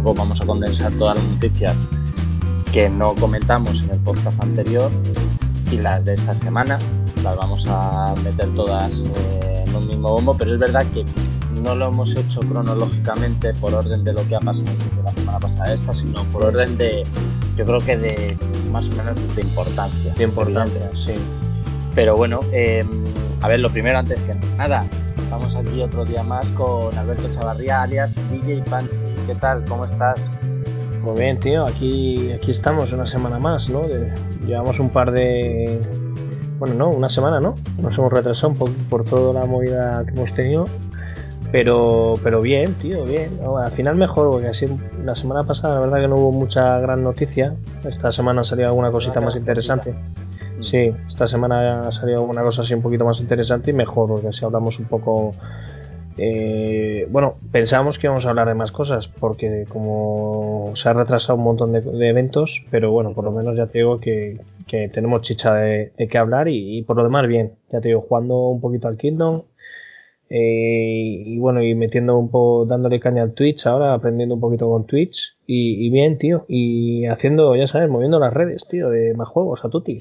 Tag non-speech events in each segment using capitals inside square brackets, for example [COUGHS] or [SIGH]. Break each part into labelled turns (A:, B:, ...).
A: poco, vamos a condensar todas las noticias que no comentamos en el podcast anterior y las de esta semana las vamos a meter todas eh, en un mismo bombo, pero es verdad que no lo hemos hecho cronológicamente por orden de lo que ha pasado desde la semana pasada esta, sino por orden de, yo creo que de más o menos de importancia.
B: De importancia, sí.
A: Pero bueno, em, a ver, lo primero antes que nada, estamos aquí otro día más con Alberto Chavarría, alias DJ Pansy. ¿Qué tal? ¿Cómo estás?
B: Muy bien, tío. Aquí, aquí estamos una semana más, ¿no? llevamos un par de... Bueno, no, una semana, ¿no? Nos hemos retrasado un poco por toda la movida que hemos tenido pero, pero bien, tío, bien. al final mejor, porque así la semana pasada la verdad que no hubo mucha gran noticia. Esta semana ha salido alguna cosita más interesante. Mm. Sí, esta semana ha salido alguna cosa así un poquito más interesante y mejor, porque así hablamos un poco. Eh, bueno, pensábamos que íbamos a hablar de más cosas, porque como se ha retrasado un montón de, eventos, pero bueno, por lo menos ya te digo que, tenemos chicha de, qué hablar y, y, por lo demás bien. Ya te digo, jugando un poquito al Kingdom, eh, y bueno, y metiendo un poco, dándole caña al Twitch ahora, aprendiendo un poquito con Twitch. Y, bien, tío. Y haciendo, ya sabes, moviendo las redes, tío, de más juegos a Tuti.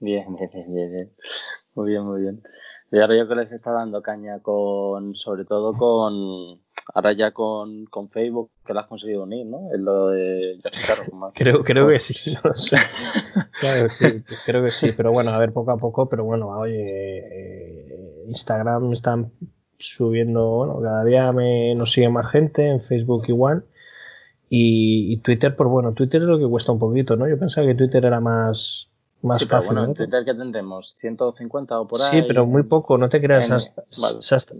A: Bien, bien, bien, bien. Muy bien, muy bien. Y ahora yo que les está dando caña con, sobre todo con, ahora ya con, con Facebook, que lo has conseguido unir, ¿no? En lo de,
B: creo, creo que sí, no sé. [LAUGHS] claro, sí, creo que sí, pero bueno, a ver, poco a poco, pero bueno, oye, eh, Instagram están subiendo, bueno, cada día me, nos sigue más gente, en Facebook igual. Y, Twitter, pues bueno, Twitter es lo que cuesta un poquito, ¿no? Yo pensaba que Twitter era más, más sí, fácil.
A: bueno, en Twitter que tendremos 150 o por ahí.
B: Sí, pero muy poco, no te creas. hasta,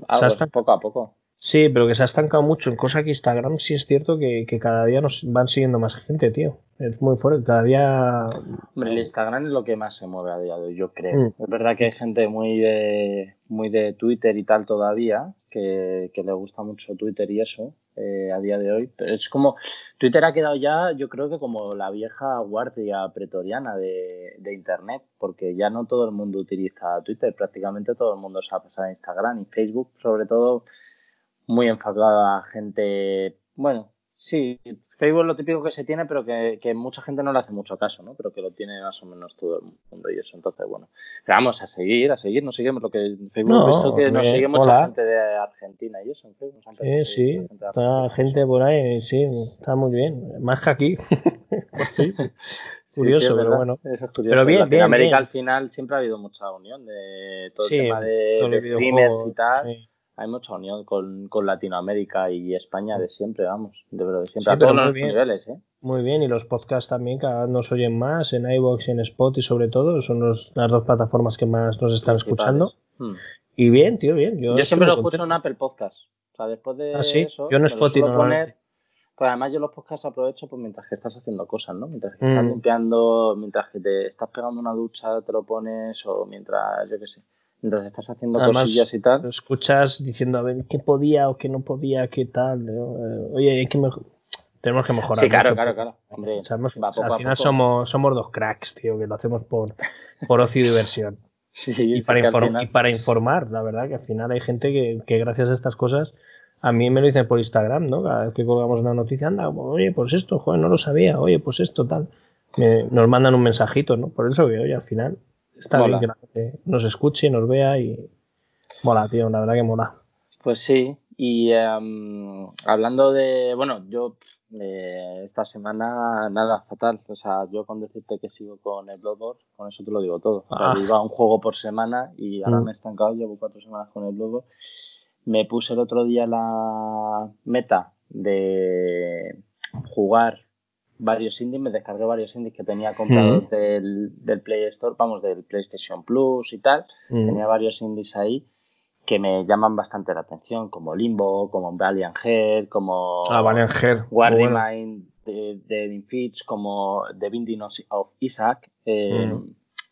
A: hasta, poco a poco.
B: Sí, pero que se ha estancado mucho en cosa que Instagram sí es cierto que, cada día nos van siguiendo más gente, tío. Es muy fuerte, cada día...
A: Hombre, el Instagram es lo que más se mueve a día de hoy, yo creo. Mm. Es verdad que hay gente muy de, muy de Twitter y tal todavía, que, le gusta mucho Twitter y eso, eh, a día de hoy. Pero es como, Twitter ha quedado ya, yo creo que como la vieja guardia pretoriana de, de Internet, porque ya no todo el mundo utiliza Twitter, prácticamente todo el mundo se ha pasado a Instagram y Facebook, sobre todo muy enfocada a gente, bueno, sí, Facebook es lo típico que se tiene, pero que, mucha gente no le hace mucho caso, ¿no? Pero que lo tiene más o menos todo el mundo y eso. Entonces, bueno, vamos a seguir, a seguir, nos seguimos lo que Facebook visto que nos sigue mucha gente de Argentina y eso. En Facebook,
B: sí, sí, está gente por ahí, sí, está muy bien, más que aquí. [LAUGHS] Pues sí. Curioso, pero bueno.
A: Eso es curioso. Pero bien, en América al final siempre ha habido mucha unión de todo el tema de, streamers y tal hay mucha unión con, con, Latinoamérica y España de siempre, vamos, de verdad, de siempre, a todos los niveles, ¿eh?
B: Muy bien, y los podcasts también cada vez nos oyen más en iVoox y en Spotify sobre todo, son las dos plataformas que más nos están escuchando. Hmm. Y bien, tío, bien.
A: Yo, siempre lo escucho en Apple Podcast. O sea, después de
B: ¿Ah, eso, yo en Spotify no
A: poner, pues además yo los podcasts aprovecho pues mientras que estás haciendo cosas, ¿no? Mientras que estás hmm. limpiando, mientras que te estás pegando una ducha, te lo pones, o mientras, yo qué sé, mientras estás haciendo cosillas y tal.
B: Lo escuchas diciendo a ver qué podía o qué no podía, qué tal. Eh, oye, hay que tenemos que mejorar.
A: Sí, claro, claro, claro. Hombre,
B: al final somos, somos dos cracks, tío, que lo hacemos por, por ocio y diversión. [LAUGHS]
A: Sí,
B: y, para y para informar, la verdad, que al final hay gente que, que gracias a estas cosas a mí me lo dicen por Instagram, ¿no? Cada vez que colgamos una noticia, anda, oye, pues esto, joder, no lo sabía, oye, pues esto, tal. nos mandan un mensajito, ¿no? Por eso que, oye, al final está bien que la gente nos escuche, nos vea y mola, tío, la verdad que mola.
A: Pues sí, y em, hablando de, bueno, yo eh, esta semana nada, fatal, o sea, yo con decirte que sigo con el Bloodborne, con eso te lo digo todo. O sea, ah. iba un juego por semana y ahora mm. me he estancado, llevo cuatro semanas con el Bloodborne. Me puse el otro día la meta de jugar varios indies, me descargué varios indies que tenía comprados del, del, Play Store, vamos, del PlayStation Plus y tal. Tenía varios indies ahí que me llaman bastante la atención, como Limbo, como Valiant Head, como
B: ah, Valiant Head.
A: War de, de Fitch, como The Binding of Isaac. Eh,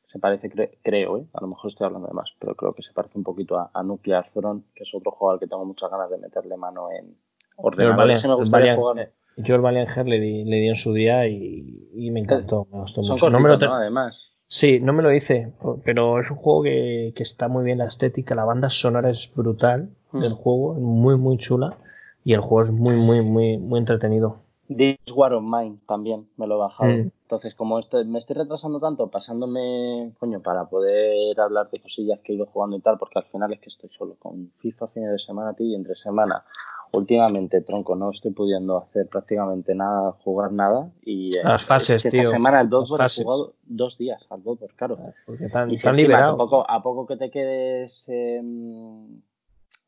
A: se parece, creo, ¿eh? a lo mejor estoy hablando de más, pero creo que se parece un poquito a, Nuclear Throne, que es otro juego al que tengo muchas ganas de meterle mano en ordenadores.
B: me gustaría jugar. Valiant Heart le di, le di en su día y, me encantó. Me gustó
A: mucho. no me lo Además.
B: Sí, no me lo hice, pero es un juego que, que, está muy bien la estética, la banda sonora es brutal del mm. juego, muy muy chula y el juego es muy muy muy muy entretenido.
A: This War of Mine también me lo he bajado. Mm. Entonces, como estoy, me estoy retrasando tanto, pasándome, coño, para poder hablar de cosillas que he ido jugando y tal, porque al final es que estoy solo con FIFA fines de semana, tío, y entre semana últimamente, tronco, no estoy pudiendo hacer prácticamente nada, jugar nada. Y
B: eh, las fases,
A: tío. Esta semana el Bloodborne he jugado dos días al Bloodborne, claro.
B: Ah, porque tan, y si liberado.
A: A poco, a poco que te quedes.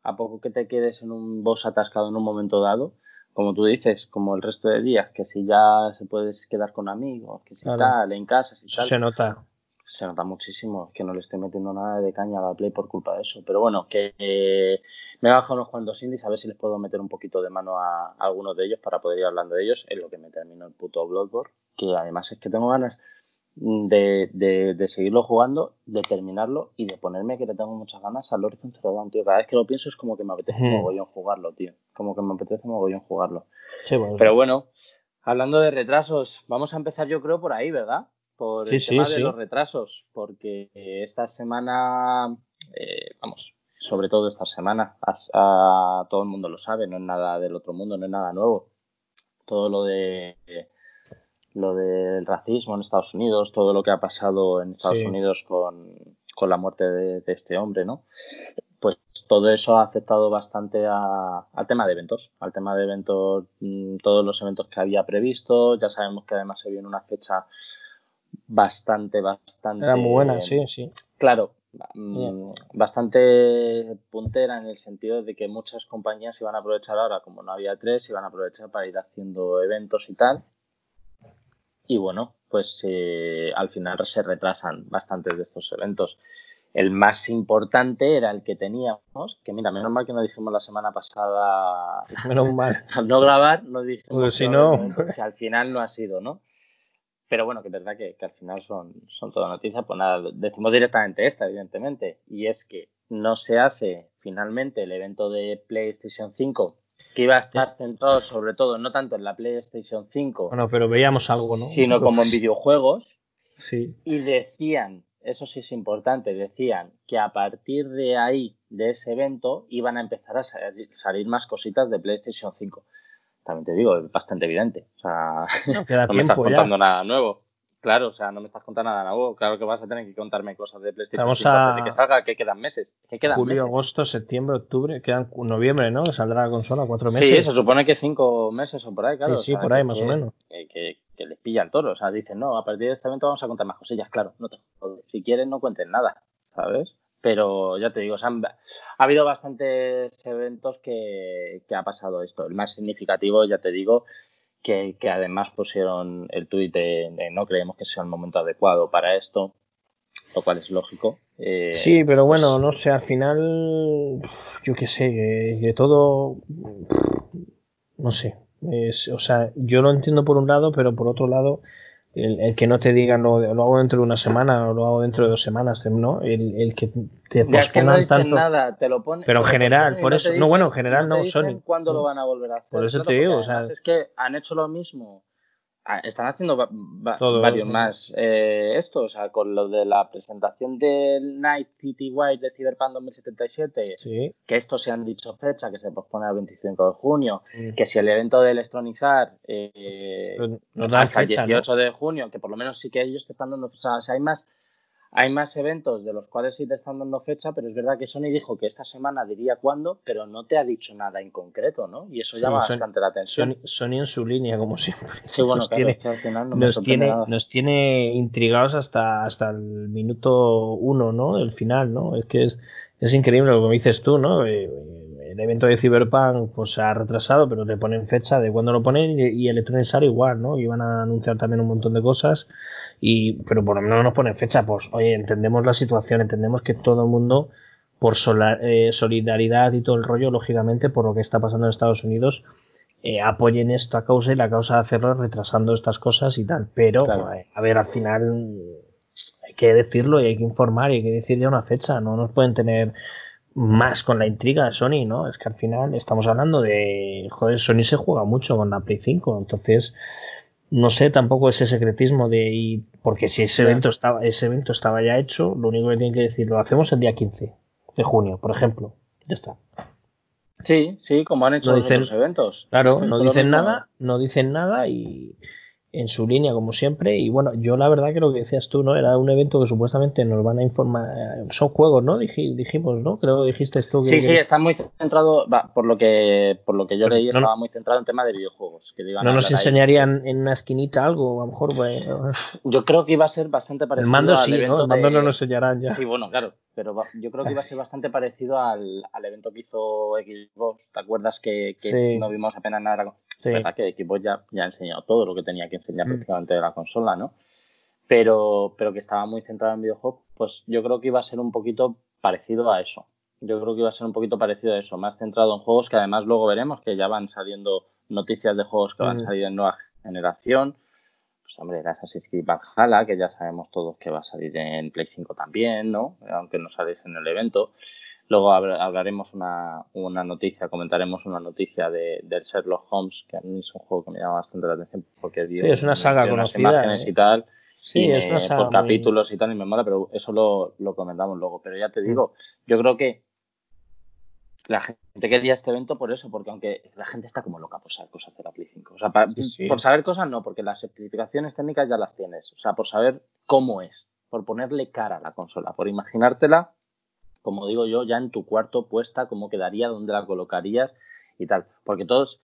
A: a poco que te quedes en un boss atascado en un momento dado, como tú dices, como el resto de días, que si ya se puedes quedar con amigos, que si tal, en casa, si tal.
B: Se nota
A: se nota muchísimo. que no le estoy metiendo nada de caña a la Play por culpa de eso. Pero bueno, que eh, me he bajado unos cuantos indies a ver si les puedo meter un poquito de mano a, algunos de ellos para poder ir hablando de ellos. Es lo que me terminó el puto Bloodborne. Que además es que tengo ganas de, de, seguirlo jugando, de terminarlo y de ponerme que le tengo muchas ganas al Horizon Zero Dawn, tío. Cada vez que lo pienso es como que me apetece hmm. mogollón jugarlo, tío. Como que me apetece mogollón jugarlo. Pero bueno, hablando de retrasos, vamos a empezar yo creo por ahí, ¿verdad? Por el tema de los retrasos, porque esta semana, eh, vamos, sobre todo esta semana, a, todo el mundo lo sabe, no es nada del otro mundo, no es nada nuevo. Todo lo de lo del racismo en Estados Unidos, todo lo que ha pasado en Estados Unidos con, la muerte de, este hombre, ¿no? Pues todo eso ha afectado bastante al tema de eventos, al tema de eventos, mm, todos los eventos que había previsto, ya sabemos que además se viene una fecha bastante, bastante.
B: Era muy buena, sí, sí.
A: Claro, mm, bastante puntera en el sentido de que muchas compañías iban a aprovechar ahora, como no había tres, iban a aprovechar para ir haciendo eventos y tal. Y bueno, pues eh, al final se retrasan bastantes de estos eventos. El más importante era el que teníamos, que mira, menos mal que no dijimos la semana pasada. [LAUGHS]
B: Menos mal. [LAUGHS]
A: al no grabar, no dijimos
B: pues si no...
A: que al final no ha sido, ¿no? Pero bueno, que es verdad que, al final son, son toda noticias. Pues nada, decimos directamente esta, evidentemente. Y es que no se hace finalmente el evento de PlayStation 5, que iba a estar centrado sobre todo, no tanto en la PlayStation 5.
B: Bueno, pero veíamos algo, ¿no?
A: Sino como en videojuegos.
B: Sí.
A: Y decían, eso sí es importante, decían que a partir de ahí, de ese evento, iban a empezar a salir más cositas de PlayStation 5 también te digo, es bastante evidente. O sea, no, [LAUGHS] me estás contando nada nuevo. Claro, o sea, no me estás contando nada nuevo. Claro que vas a tener que contarme cosas de PlayStation
B: Estamos a...
A: de que salga, que quedan meses. Que quedan
B: Julio, agosto, septiembre, octubre, quedan noviembre, ¿no? Saldrá la consola, cuatro meses. Sí,
A: se supone que cinco meses o por ahí, claro.
B: Sí, sí, por ahí más
A: o
B: menos.
A: Que, que, les pilla el toro. O sea, dicen, no, a partir de este evento vamos a contar más cosillas. Claro, no te Si quieren, no cuenten nada, ¿sabes? Pero ya te digo, ha habido bastantes eventos que, ha pasado esto. El más significativo, ya te digo, que, además pusieron el tuit de, no creemos que sea el momento adecuado para esto, lo cual es lógico.
B: Eh, sí, pero bueno, pues no sé, al final, yo qué sé, de todo, no sé. o sea, yo lo entiendo por un lado, pero por otro lado, el, que no te digan lo, lo, hago dentro de una semana o lo hago dentro de dos semanas, ¿no? El, el que te
A: pospongan tanto. Nada, te lo
B: pero en general, por eso, no, bueno, en general no, Sony.
A: ¿Cuándo lo van a volver a hacer?
B: Por eso te digo, o sea,
A: es que han hecho lo mismo están haciendo varios más eh, esto, o sea, con lo de la presentación del Night TTY de Cyberpunk 2077, que esto se han dicho fecha, que se pospone al 25 de junio, mm. que si el evento de Electronic Arts eh, hasta el 18 de junio, que por lo menos sí que ellos te están dando, o sea, hay más hay más eventos de los cuales sí te están dando fecha, pero es verdad que Sony dijo que esta semana diría cuándo, pero no te ha dicho nada en concreto, ¿no? Y eso llama bastante la atención.
B: Sony, en su línea, como siempre.
A: Sí, bueno, [LAUGHS] nos tiene,
B: nos, tiene, nos tiene intrigados hasta, hasta el minuto uno, ¿no? El final, ¿no? Es que es, es increíble lo que dices tú, ¿no? Eh, el evento de Cyberpunk pues se ha retrasado, pero te ponen fecha de cuándo lo ponen y, y Electronic Arts igual, ¿no? Iban a anunciar también un montón de cosas y, pero por lo menos nos ponen fecha, pues oye, entendemos la situación, entendemos que todo el mundo, por eh, solidaridad y todo el rollo, lógicamente, por lo que está pasando en Estados Unidos, eh, apoyen esta causa y la causa de hacerlo retrasando estas cosas y tal. Pero, eh, a ver, al final hay que decirlo y hay que informar y hay que decir ya una fecha. No nos pueden tener más con la intriga de Sony, ¿no? Es que al final estamos hablando de, joder, Sony se juega mucho con la Play 5, entonces no sé tampoco ese secretismo de y porque si ese evento estaba ese evento estaba ya hecho, lo único que tienen que decir lo hacemos el día 15 de junio, por ejemplo. Ya está.
A: Sí, sí, como han hecho los eventos.
B: Claro, [LAUGHS] no dicen nada, no dicen nada y en su línea como siempre. Y bueno yo la verdad que lo que decías tú no era un evento que supuestamente nos van a informar son juegos no dijimos no creo que dijiste esto que
A: sí sí está muy centrado por lo que por lo que yo leí estaba muy centrado en tema de videojuegos que
B: no nos enseñarían en una esquinita algo a lo mejor pues, [LAUGHS]
A: yo creo que iba a ser bastante parecido
B: el mando sí no el mando no nos enseñarán ya.
A: Sí bueno claro pero yo creo que iba a ser bastante parecido al, al evento que hizo Xbox te acuerdas que, que no vimos apenas nada Sí. verdad que Xbox ya, ya ha enseñado todo lo que tenía que enseñar mm. prácticamente de la consola, ¿no? Pero, pero que estaba muy centrado en videojuegos, pues yo creo que iba a ser un poquito parecido a eso. Yo creo que iba a ser un poquito parecido a eso, más centrado en juegos que además luego veremos que ya van saliendo noticias de juegos que van a mm. salir en nueva generación. Pues hombre, el Assassin's Creed Valhalla, que ya sabemos todos que va a salir en Play 5 también, ¿no? Aunque no saléis en el evento. Luego hablaremos una, una noticia, comentaremos una noticia de, del Sherlock Holmes, que a mí es un juego que me llama bastante la atención porque
B: sí, es una saga conocida,
A: imágenes ¿eh? y tal. Sí, es una saga por capítulos y tal y me mola, pero eso lo, lo comentamos luego. Pero ya te mm. digo, yo creo que la gente quería este evento por eso, porque aunque la gente está como loca por saber cosas de la Play 5. O sea, por saber cosas no, porque las especificaciones técnicas ya las tienes. O sea, por saber cómo es, por ponerle cara a la consola, por imaginártela como digo yo, ya en tu cuarto puesta, cómo quedaría, dónde la colocarías y tal. Porque todos,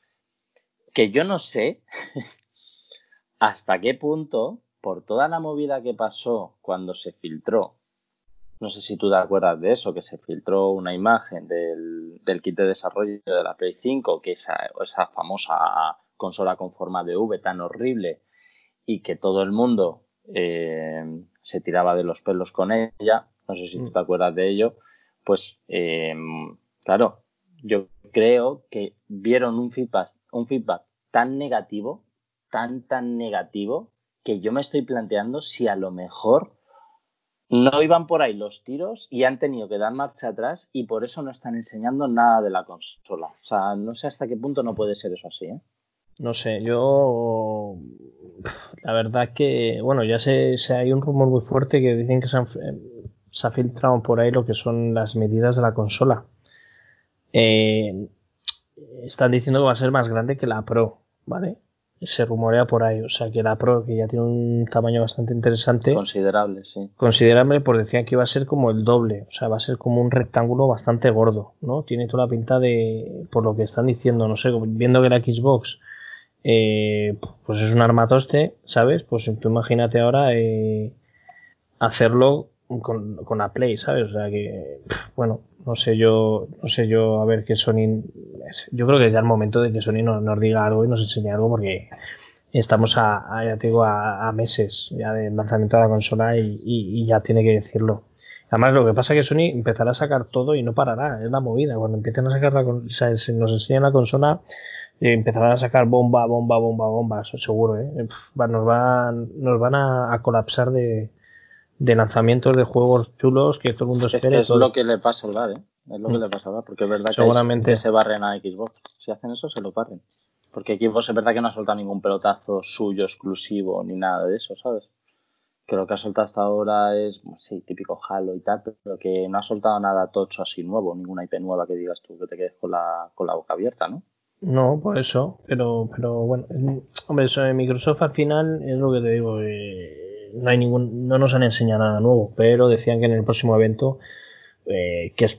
A: que yo no sé [LAUGHS] hasta qué punto, por toda la movida que pasó cuando se filtró, no sé si tú te acuerdas de eso, que se filtró una imagen del, kit de desarrollo de la Play 5, que esa, esa famosa consola con forma de V tan horrible y que todo el mundo eh, se tiraba de los pelos con ella, no sé si tú mm. te acuerdas de ello, pues em, claro, yo creo que vieron un feedback, un feedback tan negativo, tan, tan negativo, que yo me estoy planteando si a lo mejor no iban por ahí los tiros y han tenido que dar marcha atrás y por eso no están enseñando nada de la consola. O sea, no sé hasta qué punto no puede ser eso así, ¿eh?
B: No sé, yo la verdad que, bueno, ya sé, hay un rumor muy fuerte que dicen que se han, se ha filtrado por ahí lo que son las medidas de la consola. Eh, están diciendo que va a ser más grande que la Pro, ¿vale? Se rumorea por ahí, o sea que la Pro, que ya tiene un tamaño bastante interesante.
A: Considerable, sí.
B: Considerable, pues decían que iba a ser como el doble, o sea, va a ser como un rectángulo bastante gordo, ¿no? Tiene toda la pinta de, por lo que están diciendo, no sé, viendo que la Xbox, eh, pues es un armatoste, ¿sabes? Pues tú imagínate ahora eh, hacerlo con, con la Play, ¿sabes? O sea que, bueno, no sé yo, no sé yo, a ver qué Sony, yo creo que ya el momento de que Sony nos, diga algo y nos enseñe algo porque estamos a, ya te digo, a, meses ya del lanzamiento de la consola y, y, ya tiene que decirlo. Además, lo que pasa es que Sony empezará a sacar todo y no parará, es la movida. Cuando empiecen a sacar la o si nos enseñan la consola, eh, empezarán a sacar bomba, bomba, bomba, bomba, seguro, ¿eh? nos, van, nos van a colapsar de, de lanzamientos de juegos chulos que todo el mundo espera.
A: Es, es lo que le pasa al VAR, ¿eh? Es lo que mm. le pasa al VAR, porque es verdad que, se barren a Xbox. Si hacen eso, se lo barren. Porque Xbox es verdad que no ha soltado ningún pelotazo suyo exclusivo ni nada de eso, ¿sabes? Que lo que ha soltado hasta ahora es, sí, típico Halo y tal, pero que no ha soltado nada tocho así nuevo, ninguna IP nueva que digas tú que te quedes con la, con la boca abierta, ¿no?
B: No, por eso, pero, pero bueno, hombre, eso de Microsoft al final es lo que te digo, eh, no hay ningún, no nos han enseñado nada nuevo, pero decían que en el próximo evento, eh, que es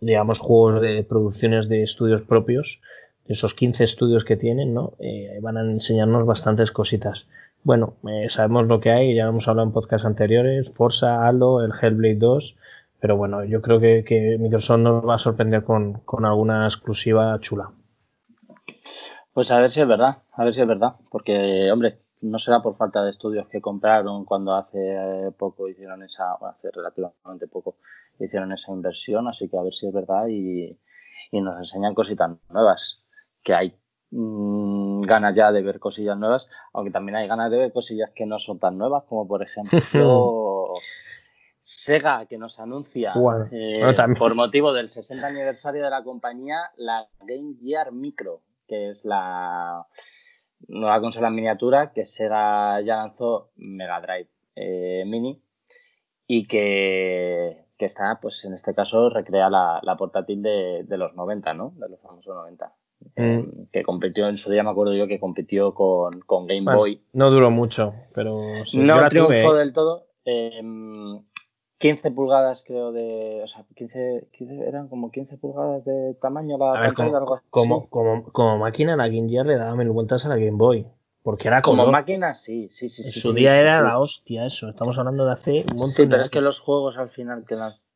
B: digamos juegos de producciones de estudios propios, esos 15 estudios que tienen, ¿no? Eh, van a enseñarnos bastantes cositas. Bueno, eh, sabemos lo que hay, ya hemos hablado en podcasts anteriores, Forza, Halo, el Hellblade 2, pero bueno, yo creo que, que Microsoft nos va a sorprender con, con alguna exclusiva chula.
A: Pues a ver si es verdad, a ver si es verdad, porque, hombre, no será por falta de estudios que compraron cuando hace eh, poco hicieron esa, hace relativamente poco hicieron esa inversión, así que a ver si es verdad y, nos enseñan cositas nuevas, que hay mm, ganas ya de ver cosillas nuevas, aunque también hay ganas de ver cosillas que no son tan nuevas, como por ejemplo [LAUGHS] Sega que nos anuncia eh, por motivo del 60 aniversario de la compañía la Game Gear Micro, que es la nueva consola en miniatura que Sega ya lanzó Mega Drive eh, Mini y que, está, pues en este caso, recrea la, portátil de, los 90, ¿no? De los famosos 90. Eh, mm. que compitió en su día, me acuerdo yo que compitió con, Game Boy.
B: No duró mucho, pero.
A: no triunfó del todo. 15 pulgadas creo de, o sea, 15, 15, eran como 15 pulgadas de tamaño la pantalla,
B: como,
A: algo
B: Como, como, como, máquina la Game Gear le daba mil vueltas a la Game Boy. Porque era
A: como, máquina, sí, sí, sí. En
B: su día era la hostia eso. Estamos hablando de hace
A: un montón Sí, pero es que los juegos al final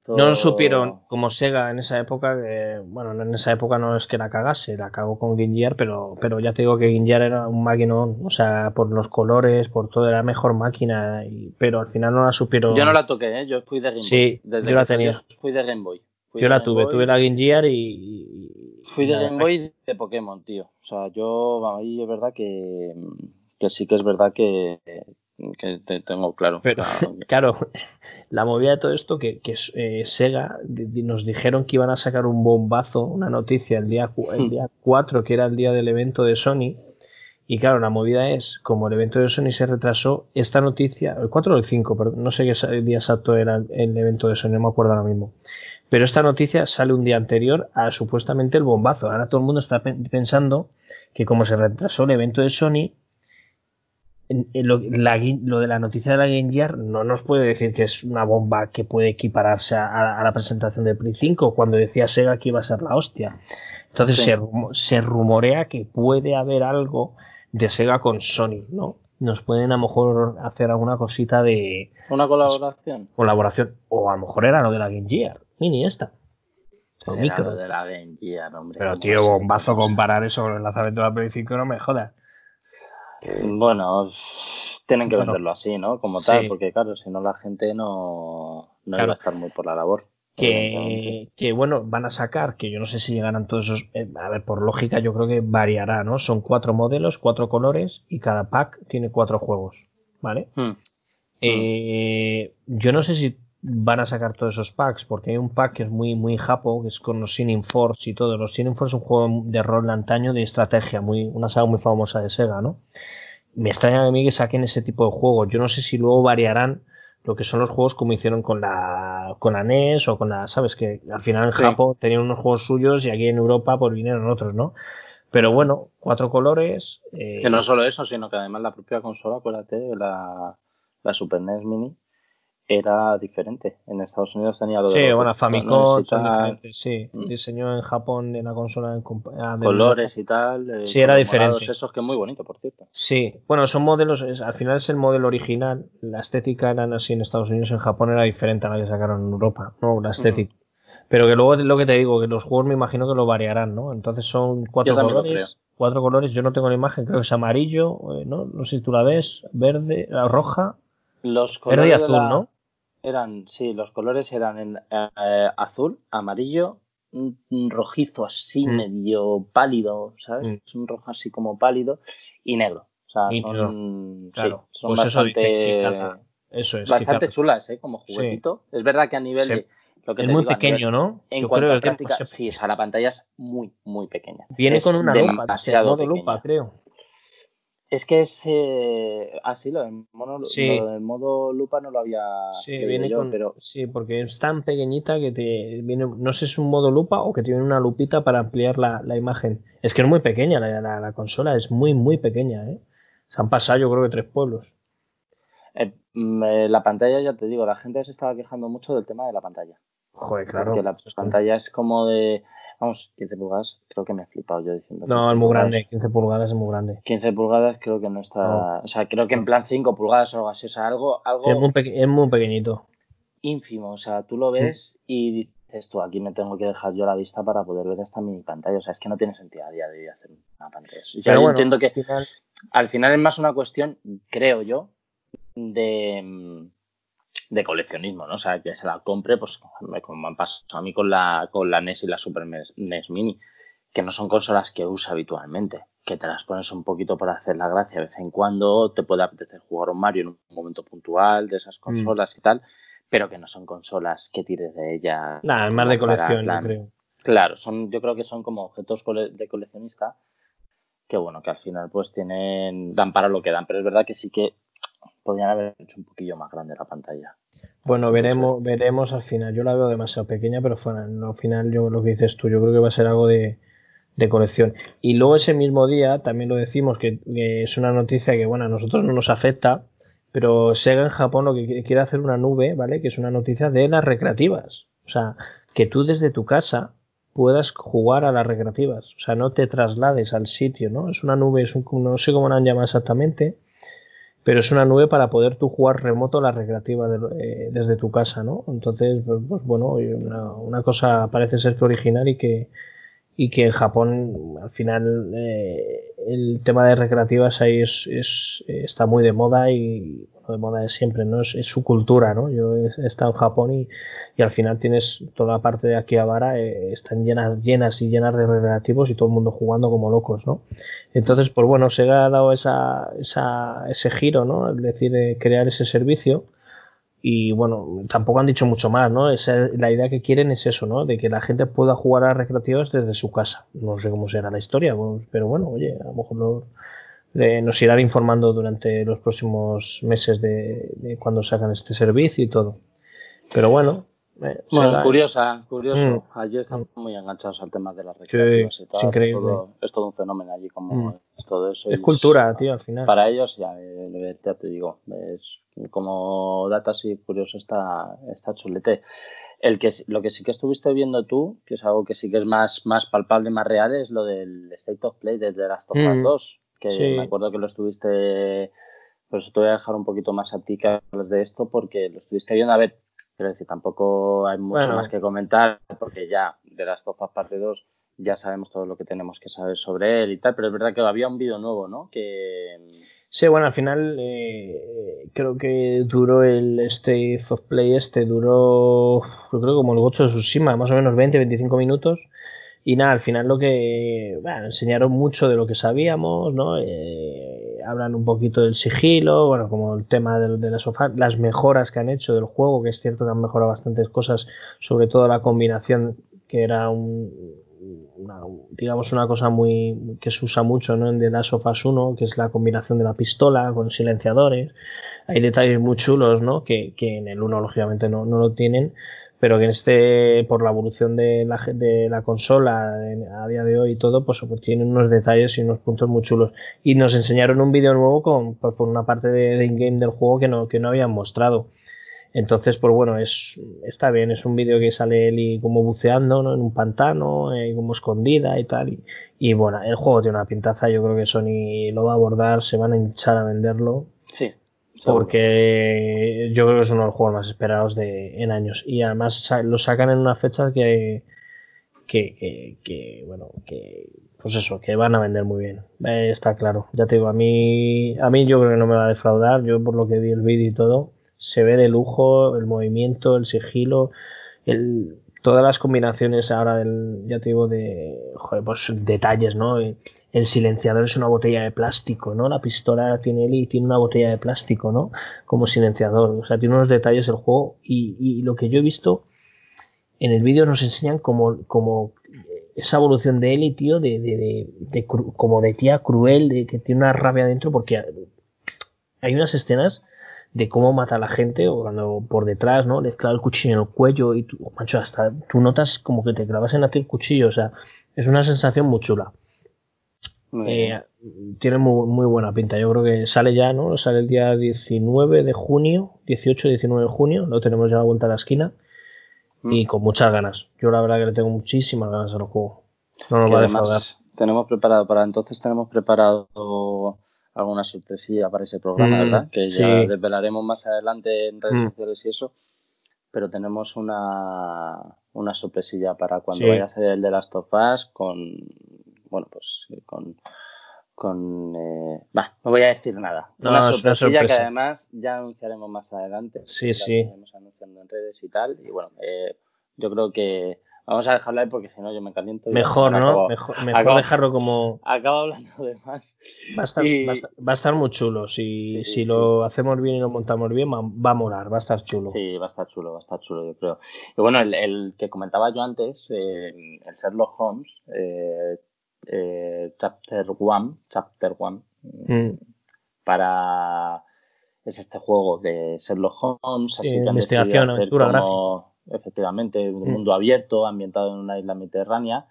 B: no supieron, como Sega en esa época, bueno, en esa época no es que la cagase, la cagó con Gingiar, pero, pero ya te digo que Gingiar era un maquinón, o sea, por los colores, por todo, era mejor máquina, pero al final no la supieron.
A: Yo no la toqué, ¿eh? yo fui de Game Boy.
B: Sí, Desde yo la tenía.
A: Fui de Game Boy.
B: yo la tuve, tuve la Gingiar y,
A: Fui de Game Boy de Pokémon, tío. O sea, yo, ahí es verdad que, que sí que es verdad que, que te tengo claro.
B: Pero, [LAUGHS] claro, la movida de todo esto, que, que eh, Sega nos dijeron que iban a sacar un bombazo, una noticia el día, el día 4, que era el día del evento de Sony. Y claro, la movida es, como el evento de Sony se retrasó, esta noticia, el 4 o el 5, pero no sé qué día exacto era el evento de Sony, no me acuerdo ahora mismo. Pero esta noticia sale un día anterior a supuestamente el bombazo. Ahora todo el mundo está pensando que como se retrasó el evento de Sony, lo, de la noticia de la Game Gear no nos puede decir que es una bomba que puede equipararse a, la presentación de Play 5 cuando decía Sega que iba a ser la hostia. Entonces se, rumorea que puede haber algo de Sega con Sony, ¿no? Nos pueden a lo mejor hacer alguna cosita de...
A: Una colaboración.
B: Colaboración. O a lo mejor era lo de la Game Gear. Mini esta.
A: O micro. de la Game Gear, hombre.
B: Pero tío, bombazo comparar eso con el lanzamiento de la Play 5 no me jodas.
A: Bueno, tienen que venderlo así, ¿no? Como tal, porque claro, si no la gente no, no iba a estar muy por la labor.
B: Que, que, bueno, van a sacar, que yo no sé si llegarán todos esos, eh, a ver, por lógica yo creo que variará, ¿no? Son cuatro modelos, cuatro colores y cada pack tiene cuatro juegos, ¿vale? Hmm. Eh, yo no sé si van a sacar todos esos packs, porque hay un pack que es muy, muy japo, que es con los Sinning Force y todo. Los Sinning Force es un juego de rol de antaño de estrategia, muy, una saga muy famosa de Sega, ¿no? me extraña a mí que saquen ese tipo de juegos. Yo no sé si luego variarán lo que son los juegos como hicieron con la con la NES o con la, sabes que al final en Japón tenían unos juegos suyos y aquí en Europa pues vinieron otros, ¿no? Pero bueno, cuatro colores.
A: Eh, que no solo eso, sino que además la propia consola, acuérdate, la, la Super NES Mini, era diferente. En Estados Unidos tenía
B: lo de Sí, bueno, Famicom son diferentes, sí. Mm. Diseño en Japón de la consola en
A: ah, colores y tal.
B: Eh, sí, era diferente.
A: Esos que es muy bonito, por cierto.
B: Sí, bueno, son modelos, al final es el modelo original. La estética era así en Estados Unidos, en Japón era diferente a la que sacaron en Europa, ¿no? La estética. Pero que luego lo que te digo, que los juegos me imagino que lo variarán, ¿no? Entonces son cuatro colores. Cuatro colores, yo no tengo la imagen, creo que es amarillo, eh, ¿no? No sé si tú la ves, verde, roja,
A: los colores
B: verde y azul, ¿no?
A: Eran, sí, los colores eran en eh, azul, amarillo, un rojizo así mm. medio pálido, ¿sabes? Mm. Es un rojo así como pálido y negro. O sea, son, claro. son pues bastante, eso, es, bastante chulas, ¿eh? Como juguetito. Es verdad que a nivel de
B: lo que es muy pequeño, ¿no?
A: En cuanto a práctica, sí, o sea, la pantalla es muy, muy pequeña.
B: Viene con una lupa, demasiado lupa, creo.
A: Es que es eh, así, ah, lo, del mono, modo lupa no lo había
B: sí, viene con, pero sí, porque es tan pequeñita que te viene, no sé si es un modo lupa o que tiene una lupita para ampliar la, imagen. Es que es muy pequeña la, la, consola, es muy muy pequeña, ¿eh? Se han pasado yo creo que tres pueblos.
A: Eh, mm, eh, la pantalla, ya te digo, la gente se estaba quejando mucho del tema de la pantalla.
B: Joder, claro.
A: Porque la pantalla es como de Vamos, 15 pulgadas, creo que me he flipado yo diciendo.
B: No, es muy grande, 15 pulgadas es muy grande.
A: 15 pulgadas creo que no está. O sea, creo que en plan 5 pulgadas o algo así. O sea, algo. algo
B: es, muy pequeñito.
A: Ínfimo. O sea, tú lo ves y dices tú, aquí me tengo que dejar yo la vista para poder ver esta mini pantalla. O sea, es que no tiene sentido a día de hoy hacer una pantalla. Pero yo entiendo que al final... al final es más una cuestión, creo yo, de mm, de coleccionismo, ¿no? O sea, que se la compre, pues como me han pasado a mí con la, con la NES y la Super NES, Mini, que no son consolas que usa habitualmente, que te las pones un poquito para hacer la gracia de vez en cuando, te puede apetecer jugar un Mario en un momento puntual de esas mm. consolas y tal, pero que no son consolas que tires de ella.
B: Nada, más de colección, yo creo.
A: Claro, son, yo creo que son como objetos de coleccionista que bueno, que al final pues tienen, dan para lo que dan, pero es verdad que sí que podrían haber hecho un poquillo más grande la pantalla.
B: Bueno, veremos, veremos al final. Yo la veo demasiado pequeña, pero al final yo lo que dices tú, yo creo que va a ser algo de, colección. Y luego ese mismo día también lo decimos que, es una noticia que bueno a nosotros no nos afecta, pero Sega en Japón lo que quiere hacer una nube, ¿vale? Que es una noticia de las recreativas. O sea, que tú desde tu casa puedas jugar a las recreativas. O sea, no te traslades al sitio, ¿no? Es una nube, es un, no sé cómo la han llamado exactamente, pero es una nube para poder tú jugar remoto las recreativas eh, desde tu casa, ¿no? Entonces, pues, pues bueno, una, una, cosa parece ser que original y que, y que en Japón al final eh, el tema de recreativas ahí es, es, está muy de moda y bueno, de moda es siempre, ¿no? Es, su cultura, ¿no? Yo he, estado en Japón y, y, al final tienes toda la parte de aquí a Vara, eh, están llenas, llenas y llenas de recreativos y todo el mundo jugando como locos, ¿no? Entonces, pues bueno, se ha dado esa, esa, ese giro, ¿no? Es decir, de crear ese servicio y bueno, tampoco han dicho mucho más, ¿no? Esa, la idea que quieren es eso, ¿no? De que la gente pueda jugar a recreativos desde su casa. No sé cómo será la historia, pero bueno, oye, a lo mejor nos irán informando durante los próximos meses de, cuando sacan este servicio y todo. Pero bueno.
A: Bueno, curiosa, curioso. Mm. Allí están muy enganchados al tema de las recreativas y tal. Es increíble. Es todo, un fenómeno allí, como mm. es todo eso.
B: Es cultura, tío, al final.
A: Para ellos, ya, eh, ya te digo, es como data así curioso está, está chulete. El que, lo que sí que estuviste viendo tú, que es algo que sí que es más, más palpable, más real, es lo del State of Play desde las Last of 2, mm. que me acuerdo que lo estuviste, por eso te voy a dejar un poquito más a ti que hables de esto, porque lo estuviste viendo, a ver, quiero decir, tampoco hay mucho más que comentar, porque ya de las of parte 2 ya sabemos todo lo que tenemos que saber sobre él y tal, pero es verdad que había un vídeo nuevo, ¿no? Que
B: Sí, bueno, al final eh, creo que duró el State of Play este, duró, yo creo como el 8 de Tsushima, más o menos 20-25 minutos. Y nada, al final lo que, bueno, enseñaron mucho de lo que sabíamos, ¿no? Eh, hablan un poquito del sigilo, bueno, como el tema de, de las las mejoras que han hecho del juego, que es cierto que han mejorado bastantes cosas, sobre todo la combinación que era un, digamos una cosa muy que se usa mucho ¿no? en The Last of Us 1, que es la combinación de la pistola con silenciadores. Hay detalles muy chulos, ¿no? Que, que en el 1 lógicamente no, no, lo tienen, pero que en este, por la evolución de la, consola a día de hoy y todo, pues, pues tienen unos detalles y unos puntos muy chulos. Y nos enseñaron un vídeo nuevo con, por una parte de, de in-game del juego que no, que no habían mostrado. Entonces, pues bueno, es, está bien, es un vídeo que sale Eli como buceando ¿no? en un pantano, eh, como escondida y tal. Y, bueno, el juego tiene una pintaza, yo creo que Sony lo va a abordar, se van a hinchar a venderlo.
A: Sí.
B: Porque yo creo que es uno de los juegos más esperados de, en años. Y además lo sacan en una fecha que, que, que, que bueno, que pues eso, que van a vender muy bien. Eh, está claro. Ya te digo, a mí, a mí yo creo que no me va a defraudar. Yo por lo que vi el vídeo y todo, se ve de lujo el movimiento, el sigilo, el, todas las combinaciones ahora del, ya te digo, de, joder, pues detalles, ¿no? El silenciador es una botella de plástico, ¿no? La pistola tiene él y tiene una botella de plástico, ¿no? Como silenciador. O sea, tiene unos detalles el juego y, y lo que yo he visto en el vídeo nos enseñan como, como esa evolución de Eli, tío, de, de, de, de, como de tía cruel, de que tiene una rabia dentro, porque hay unas escenas de cómo mata a la gente o cuando por detrás, ¿no? Le clava el cuchillo en el cuello y tú, macho, hasta tú notas como que te clavas en ti el cuchillo, o sea, es una sensación muy chula. Eh, tiene muy, muy, buena pinta, yo creo que sale ya, ¿no? Sale el día 19 de junio, 18-19 de junio, lo tenemos ya a la vuelta a la esquina y mm. con muchas ganas. Yo la verdad que le tengo muchísimas ganas al juego. No nos va a defraudar.
A: Tenemos preparado, para entonces tenemos preparado alguna sorpresilla para ese programa, mm, ¿verdad? Que ya desvelaremos más adelante en redes mm. sociales y eso. Pero tenemos una, una sorpresilla para cuando vaya a ser el de las tofas con, bueno, pues con, con eh, no voy a decir nada. una, sorpresilla que además ya anunciaremos más adelante.
B: Sí, sí.
A: anunciando en redes y tal. Y bueno, eh, yo creo que Vamos a dejarlo ahí porque si no yo me caliento.
B: mejor, ¿no? mejor, dejarlo como.
A: Acabo hablando de más.
B: Va a estar, va a estar, muy chulo. Si, si lo hacemos bien y lo montamos bien, va a morar, va a estar chulo.
A: Sí, va a estar chulo, va a estar chulo, yo creo. Y bueno, el, que comentaba yo antes, eh, el Sherlock Holmes, eh, eh, Chapter 1, Chapter 1, mm. para. Es este juego de Sherlock Holmes,
B: así que investigación, aventura, gráfica
A: efectivamente, un mm. mundo abierto, ambientado en una isla mediterránea,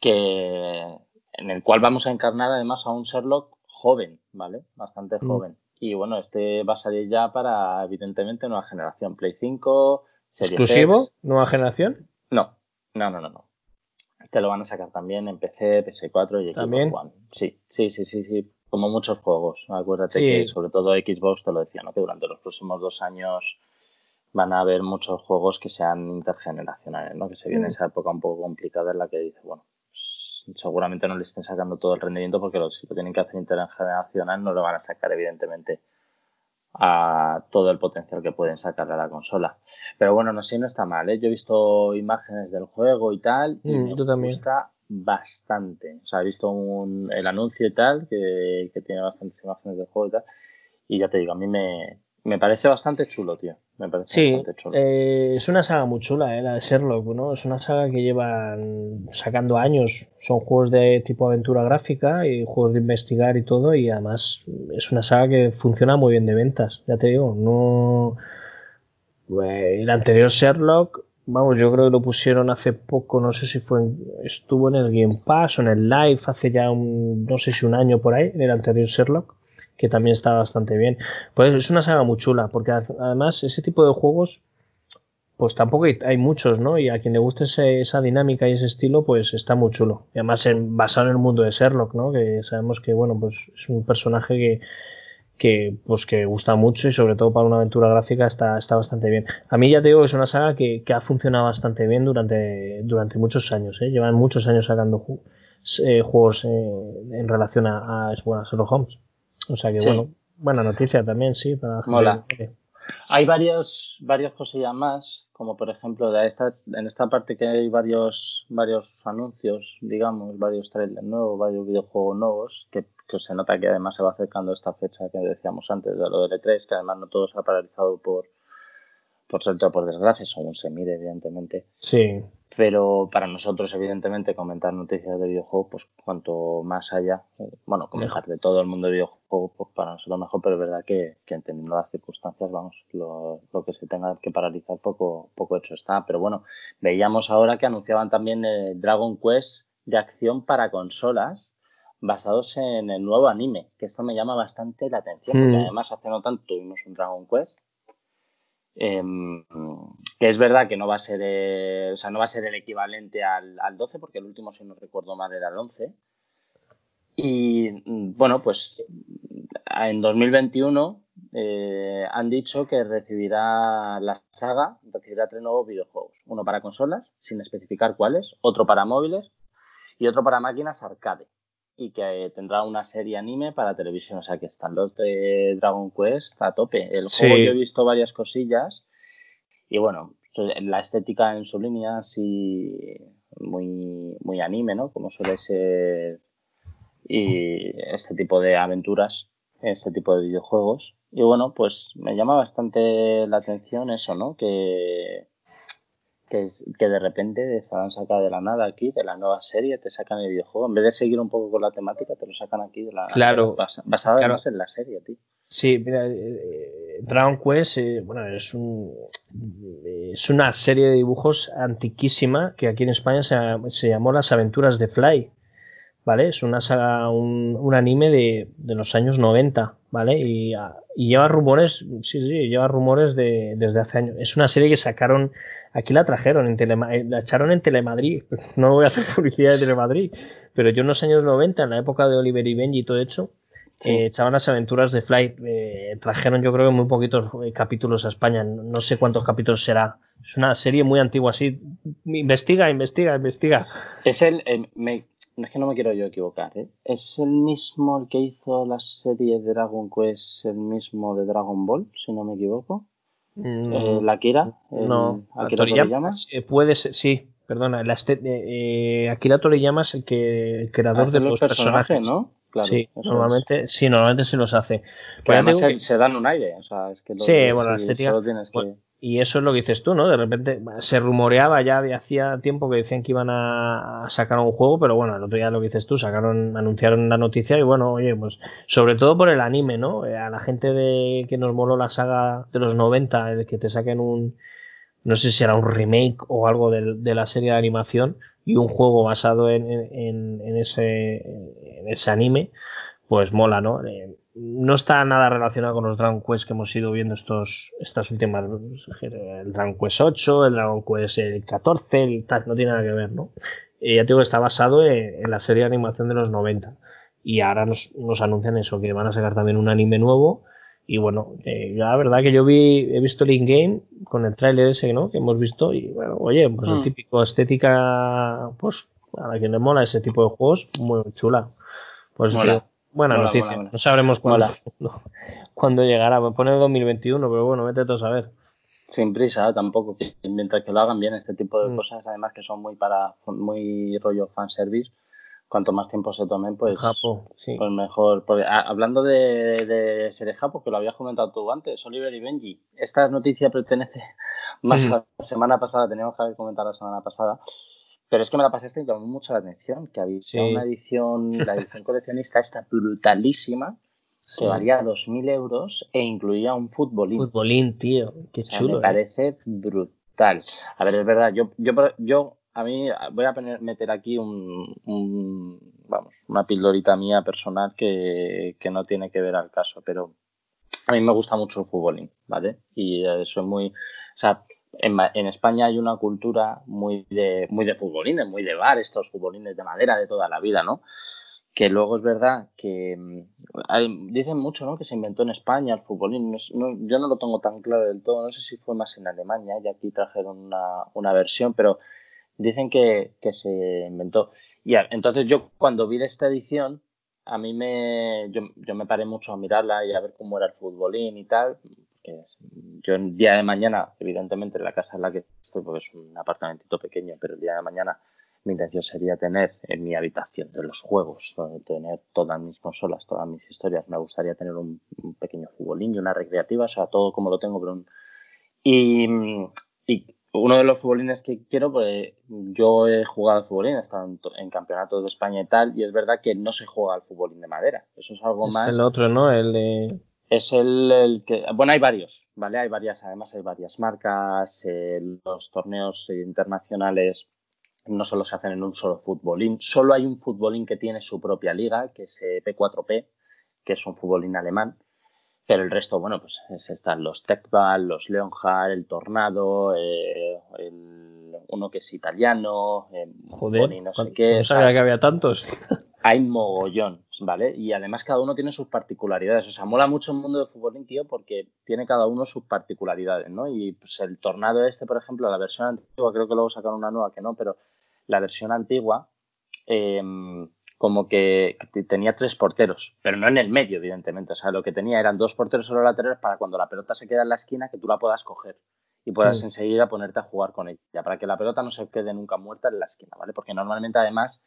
A: que, en el cual vamos a encarnar además a un Sherlock joven, ¿vale? Bastante mm. joven. Y bueno, este va a salir ya para, evidentemente, nueva generación. Play 5,
B: Series ¿Exclusivo? ¿Nueva generación?
A: No, no, no, no. no. Este lo van a sacar también en PC, PS4 y Xbox One. Sí, sí, sí, sí, sí. Como muchos juegos. Acuérdate que sobre todo Xbox te lo decía, ¿no? Que durante los próximos dos años van a haber muchos juegos que sean intergeneracionales, ¿no? Que se viene mm. esa época un poco complicada en la que dice, bueno, pues, seguramente no le estén sacando todo el rendimiento porque si lo tienen que hacer intergeneracional no lo van a sacar evidentemente a todo el potencial que pueden sacarle a la consola. Pero bueno, no sé, no está mal, ¿eh? Yo he visto imágenes del juego y tal y mm, me gusta bastante. O sea, he visto el anuncio y tal que, que tiene bastantes imágenes del juego y tal y ya te digo, a mí me, me parece bastante chulo, tío. Me parece
B: sí,
A: bastante chulo.
B: Eh, es una saga muy chula, eh, la de Sherlock, ¿no? Es una saga que llevan sacando años. Son juegos de tipo aventura gráfica y juegos de investigar y todo. Y además es una saga que funciona muy bien de ventas, ya te digo. No. El anterior Sherlock, vamos, yo creo que lo pusieron hace poco, no sé si fue, estuvo en el Game Pass o en el Live hace ya un, no sé si un año por ahí, el anterior Sherlock que también está bastante bien. Pues es una saga muy chula, porque además ese tipo de juegos, pues tampoco hay, muchos, ¿no? Y a quien le guste esa dinámica y ese estilo, pues está muy chulo. Y además basado en el mundo de Sherlock, ¿no? Que sabemos que, bueno, pues es un personaje que, que pues que gusta mucho y sobre todo para una aventura gráfica está, está bastante bien. A mí ya te digo, es una saga que, ha funcionado bastante bien durante, durante muchos años, ¿eh? llevan muchos años sacando eh, juegos eh, en relación a, a Sherlock Holmes. O sea que bueno, buena noticia también, sí. Para
A: Mola. Hay varios, varias cosillas más, como por ejemplo de esta, en esta parte que hay varios, varios anuncios, digamos, varios trailers nuevos, varios videojuegos nuevos, que, que se nota que además se va acercando esta fecha que decíamos antes de lo del E3, que además no todo se ha paralizado por, por suerte o por desgracia, según se mire, evidentemente.
B: Sí.
A: Pero para nosotros, evidentemente, comentar noticias de videojuegos, pues cuanto más haya, bueno, comentar de todo el mundo de videojuegos, pues para nosotros mejor, pero es verdad que, que entendiendo las circunstancias, vamos, lo, lo, que se tenga que paralizar poco, poco hecho está. Pero bueno, veíamos ahora que anunciaban también eh, Dragon Quest de acción para consolas basados en el nuevo anime, que esto me llama bastante la atención, porque hmm. además hace no tanto tuvimos un Dragon Quest Em, que es verdad que no va a ser, eh, o sea, no va a ser el equivalente al, al, 12, porque el último, si no recuerdo mal, era el 11. Y bueno, pues en 2021 eh, han dicho que recibirá la saga, recibirá tres nuevos videojuegos. Uno para consolas, sin especificar cuáles, otro para móviles y otro para máquinas arcade y que tendrá una serie anime para televisión. O sea que están los de Dragon Quest a tope. El juego yo he visto varias cosillas y bueno, la estética en su línea así muy, muy anime, ¿no? Como suele ser y este tipo de aventuras, este tipo de videojuegos. Y bueno, pues me llama bastante la atención eso, ¿no? Que que, que de repente se han sacado de la nada aquí, de la nueva serie, te sacan el videojuego. En vez de seguir un poco con la temática, te lo sacan aquí de la.
B: Claro.
A: basado en la serie, tío.
B: Sí, mira, eh, eh, Dragon Quest, eh, bueno, es, un, es una serie de dibujos antiquísima que aquí en España se, se llamó Las Aventuras de Fly. ¿Vale? Es una saga, un, un anime de, de, los años 90, ¿vale? Y, y, lleva rumores, sí, sí, lleva rumores de, desde hace años. Es una serie que sacaron, aquí la trajeron, en Telema, eh, la echaron en Telemadrid. [LAUGHS] No voy a hacer publicidad de Telemadrid, pero yo en los años 90, en la época de Oliver y Benji y todo hecho, eh, echaban las aventuras de Flight. Eh, trajeron yo creo que muy poquitos capítulos a España, no sé cuántos capítulos será. Es una serie muy antigua, así. Investiga, investiga, investiga.
A: Es el. me, no es que no me quiero yo equivocar, ¿eh? ¿Es el mismo el que hizo la serie de Dragon Quest, el mismo de Dragon Ball, si no me equivoco? Mm, eh, ¿La Kira?
B: no, Akira? Eh, puede ser, sí. perdona, la este, eh, Akira Toriyama es el que el creador de los personajes, ¿no? Claro, sí, normalmente, sí, normalmente se los hace.
A: Pero además se, dan un aire, o sea, es que
B: sí, bueno, la estética. Y eso es lo que dices tú, ¿no? De repente se rumoreaba ya de hacía tiempo que decían que iban a, sacar un juego, pero bueno, el otro día lo que dices tú, sacaron, anunciaron la noticia y bueno, oye, pues sobre todo por el anime, ¿no? Eh, a la gente de que nos moló la saga de los 90, el que te saquen un, no sé si era un remake o algo de, la serie de animación y un juego basado en, en, ese, en ese anime, pues mola, ¿no? Eh, no está nada relacionado con los Dragon Quest que hemos ido viendo estos, estas últimas. El Dragon Quest 8, el Dragon Quest el 14, el tal, no tiene nada que ver, ¿no? Eh, ya te digo, está basado en, la serie de animación de los 90. Y ahora nos, nos, anuncian eso, que van a sacar también un anime nuevo. Y bueno, eh, la verdad que yo vi, he visto el in-game con el trailer ese, ¿no? Que hemos visto. Y bueno, oye, pues el mm. típico estética, pues a la que le mola ese tipo de juegos, muy chula. Pues Buena noticia. no sabremos cuándo, [LAUGHS] cuándo llegará. Pone 2021, pero bueno, vete a saber.
A: Sin prisa, tampoco. Mientras que lo hagan bien, este tipo de mm. cosas, además que son muy para muy rollo fanservice, cuanto más tiempo se tomen, pues, pues mejor. hablando de, de serie Japo, que lo habías comentado tú antes, Oliver y Benji. Esta noticia pertenece [LAUGHS] más a la semana pasada, teníamos que haber comentado la semana pasada. Pero es que me la pasaste y llamó mucho la atención, que había una edición, la edición coleccionista está brutalísima, que valía 2.000 euros e incluía un futbolín.
B: Futbolín, tío, qué chulo.
A: Me ¿eh? parece brutal. A ver, es verdad, yo, yo, yo a mí voy a meter aquí un, vamos, una pildorita mía personal que, que no tiene que ver al caso, pero a mí me gusta mucho el futbolín, ¿vale? Y soy muy, o sea, en, España hay una cultura muy de, muy de futbolines, muy de bar, estos futbolines de madera de toda la vida, ¿no? Que luego es verdad que mm, dicen mucho, ¿no? Que se inventó en España el futbolín. yo no lo tengo tan claro del todo. No sé si fue más en Alemania, y aquí trajeron una, una versión, pero dicen que, que se inventó. Y entonces yo cuando vi esta edición, a mí me, yo, yo me paré mucho a mirarla y a ver cómo era el futbolín y tal, yo el día de mañana, evidentemente, la casa en la que estoy, porque es un apartamentito pequeño, pero el día de mañana mi intención sería tener en mi habitación de los juegos, tener todas mis consolas, todas mis historias. Me gustaría tener un, pequeño futbolín y una recreativa, o sea, todo como lo tengo, pero un... y, y uno de los futbolines que quiero, pues yo he jugado al futbolín, he estado en, campeonatos de España y tal, y es verdad que no se juega al futbolín de madera. Eso es algo más.
B: el otro, ¿no? El de
A: es el, que, bueno, hay varios, ¿vale? Hay varias, además hay varias marcas, eh, los torneos internacionales no solo se hacen en un solo futbolín, solo hay un futbolín que tiene su propia liga, que es eh, P4P, que es un futbolín alemán, pero el resto, bueno, pues están los Techball, los Leonhard, el Tornado, eh, uno que es italiano,
B: Joder, no sé qué. No sabía que había tantos. [LAUGHS]
A: Hay mogollón. ¿vale? Y además cada uno tiene sus particularidades. O sea, mola mucho el mundo del fútbol, tío, porque tiene cada uno sus particularidades, ¿no? Y pues el tornado este, por ejemplo, la versión antigua, creo que luego sacaron una nueva que no, pero la versión antigua, em, como que tenía tres porteros, pero no en el medio, evidentemente. O sea, lo que tenía eran dos porteros solo laterales para cuando la pelota se queda en la esquina que tú la puedas coger y puedas enseguida ponerte a jugar con ella, para que la pelota no se quede nunca muerta en la esquina, ¿vale? Porque normalmente además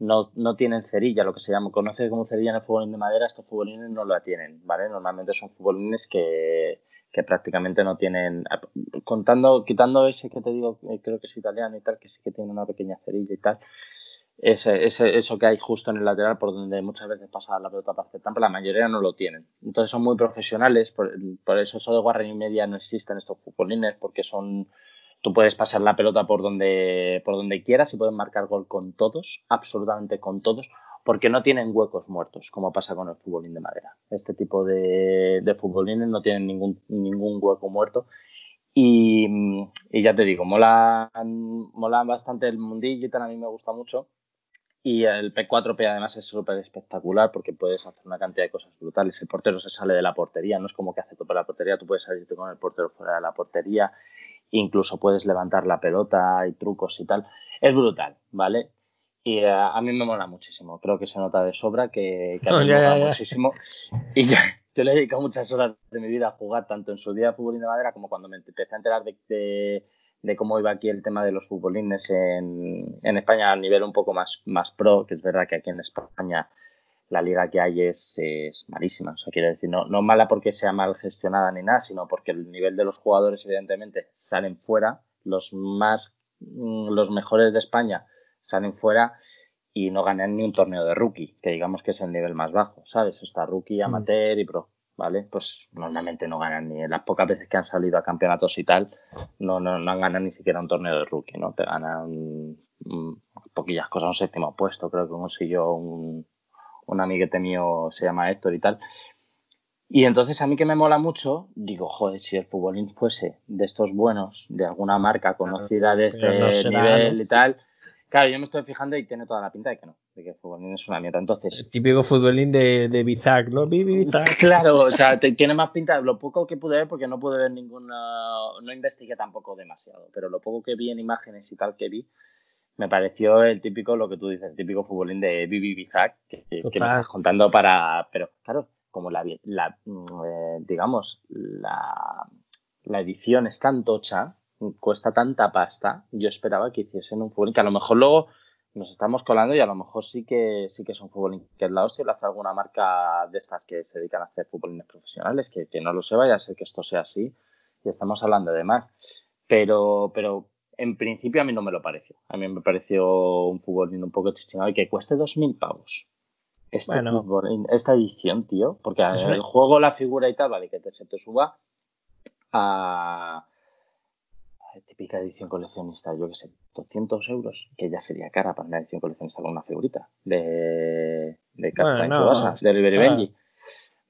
A: no, no tienen cerilla, lo que se llama, conoce como cerilla en el futbolín de madera, estos futbolines no la tienen, ¿vale? Normalmente son futbolines que, que prácticamente no tienen, contando, quitando ese que te digo, creo que es italiano y tal, que sí que tiene una pequeña cerilla y tal, ese, ese, eso que hay justo en el lateral por donde muchas veces pasa la pelota para aceptar, pero la mayoría no lo tienen. Entonces son muy profesionales, por, por eso eso de guarra y media no existen estos futbolines, porque son Tú puedes pasar la pelota por donde, por donde quieras y puedes marcar gol con todos, absolutamente con todos, porque no tienen huecos muertos, como pasa con el futbolín de madera. Este tipo de, de futbolines no tienen ningún, ningún hueco muerto. Y, ya te digo, molan, molan bastante el mundillo y tal, a mí me gusta mucho. Y el P4P además es súper espectacular porque puedes hacer una cantidad de cosas brutales. El portero se sale de la portería, no es como que hace tope la portería, tú puedes salirte con el portero fuera de la portería incluso puedes levantar la pelota, y trucos y tal. Es brutal, ¿vale? Y eh, a mí me mola muchísimo, creo que se nota de sobra que, a mí [LAUGHS] me mola muchísimo. Y yo, le he dedicado muchas horas de mi vida a jugar, tanto en su día de fútbol de madera como cuando me empecé a enterar de, de cómo iba aquí el tema de los futbolines en, en España a nivel un poco más, más pro, que es verdad que aquí en España la liga que hay es, es malísima. O sea, quiero decir, no, no mala porque sea mal gestionada ni nada, sino porque el nivel de los jugadores, evidentemente, salen fuera. Los más, mm, los mejores de España salen fuera y no ganan ni un torneo de rookie, que digamos que es el nivel más bajo, ¿sabes? Está rookie, mm. amateur y pro, ¿vale? Pues normalmente no ganan ni las pocas veces que han salido a campeonatos y tal, no, no, no han ganado ni siquiera un torneo de rookie, ¿no? Te ganan mm, poquillas cosas, un séptimo puesto, creo que consiguió un, un amiguete mío se llama Héctor y tal. Y entonces a mí que me mola mucho, digo, joder, si el futbolín fuese de estos buenos, de alguna marca conocida de este nivel y tal, claro, yo me estoy fijando y tiene toda la pinta de que no, de que el futbolín es una mierda. Entonces,
B: el típico futbolín de, de Bizac, ¿no? Bizac. [LAUGHS]
A: Claro, o sea, tiene más pinta, lo poco que pude ver, porque no pude ver ninguna, no investigué tampoco demasiado, pero lo poco que vi en imágenes y tal que vi, me pareció el típico, lo que tú dices, el típico futbolín de Bibi Bizac, que, que, me estás contando para. Pero claro, como la, la mm, eh, digamos, la, la edición es tan tocha, cuesta tanta pasta, yo esperaba que hiciesen un futbolín que a lo mejor luego nos estamos colando y a lo mejor sí que sí que es un futbolín que es la hostia lo hace alguna marca de estas que se dedican a hacer futbolines profesionales, que, que no lo sé, vaya a ser que esto sea así, y estamos hablando de más. Pero, pero en principio a mí no me lo pareció. A mí me pareció un fútbol un poco chistinado y que cueste 2.000 pavos. Este esta edición, tío, porque el juego, la figura y tal, vale, que te, se te suba a, típica edición coleccionista, yo que sé, 200 euros, que ya sería cara para una edición coleccionista con una figurita de, de Captain bueno, de Liberty Benji.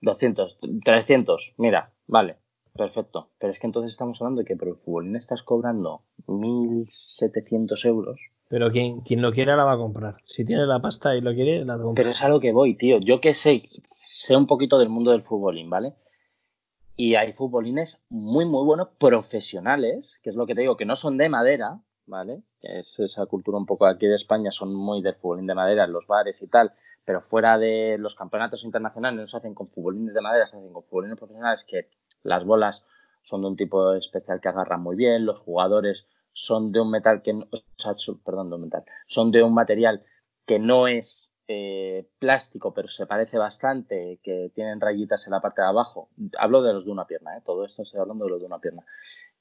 A: 200, 300, mira, vale, Perfecto. Pero es que entonces estamos hablando de que por el futbolín estás cobrando 1.700 euros.
B: Pero quien, quien lo quiera la va a comprar. Si tiene la pasta y lo quiere, la compra.
A: Pero es a lo que voy, tío. Yo que sé, sé un poquito del mundo del futbolín, ¿vale? Y hay futbolines muy, muy buenos, profesionales, que es lo que te digo, que no son de madera, ¿vale? Que es esa cultura un poco aquí de España, son muy del futbolín de madera en los bares y tal, pero fuera de los campeonatos internacionales no se hacen con futbolines de madera, se hacen con futbolines profesionales que las bolas son de un tipo especial que agarran muy bien, los jugadores son de un metal que no, perdón, de un metal, son de un material que no es eh, plástico, pero se parece bastante, que tienen rayitas en la parte de abajo. Hablo de los de una pierna, ¿eh? todo esto estoy hablando de los de una pierna.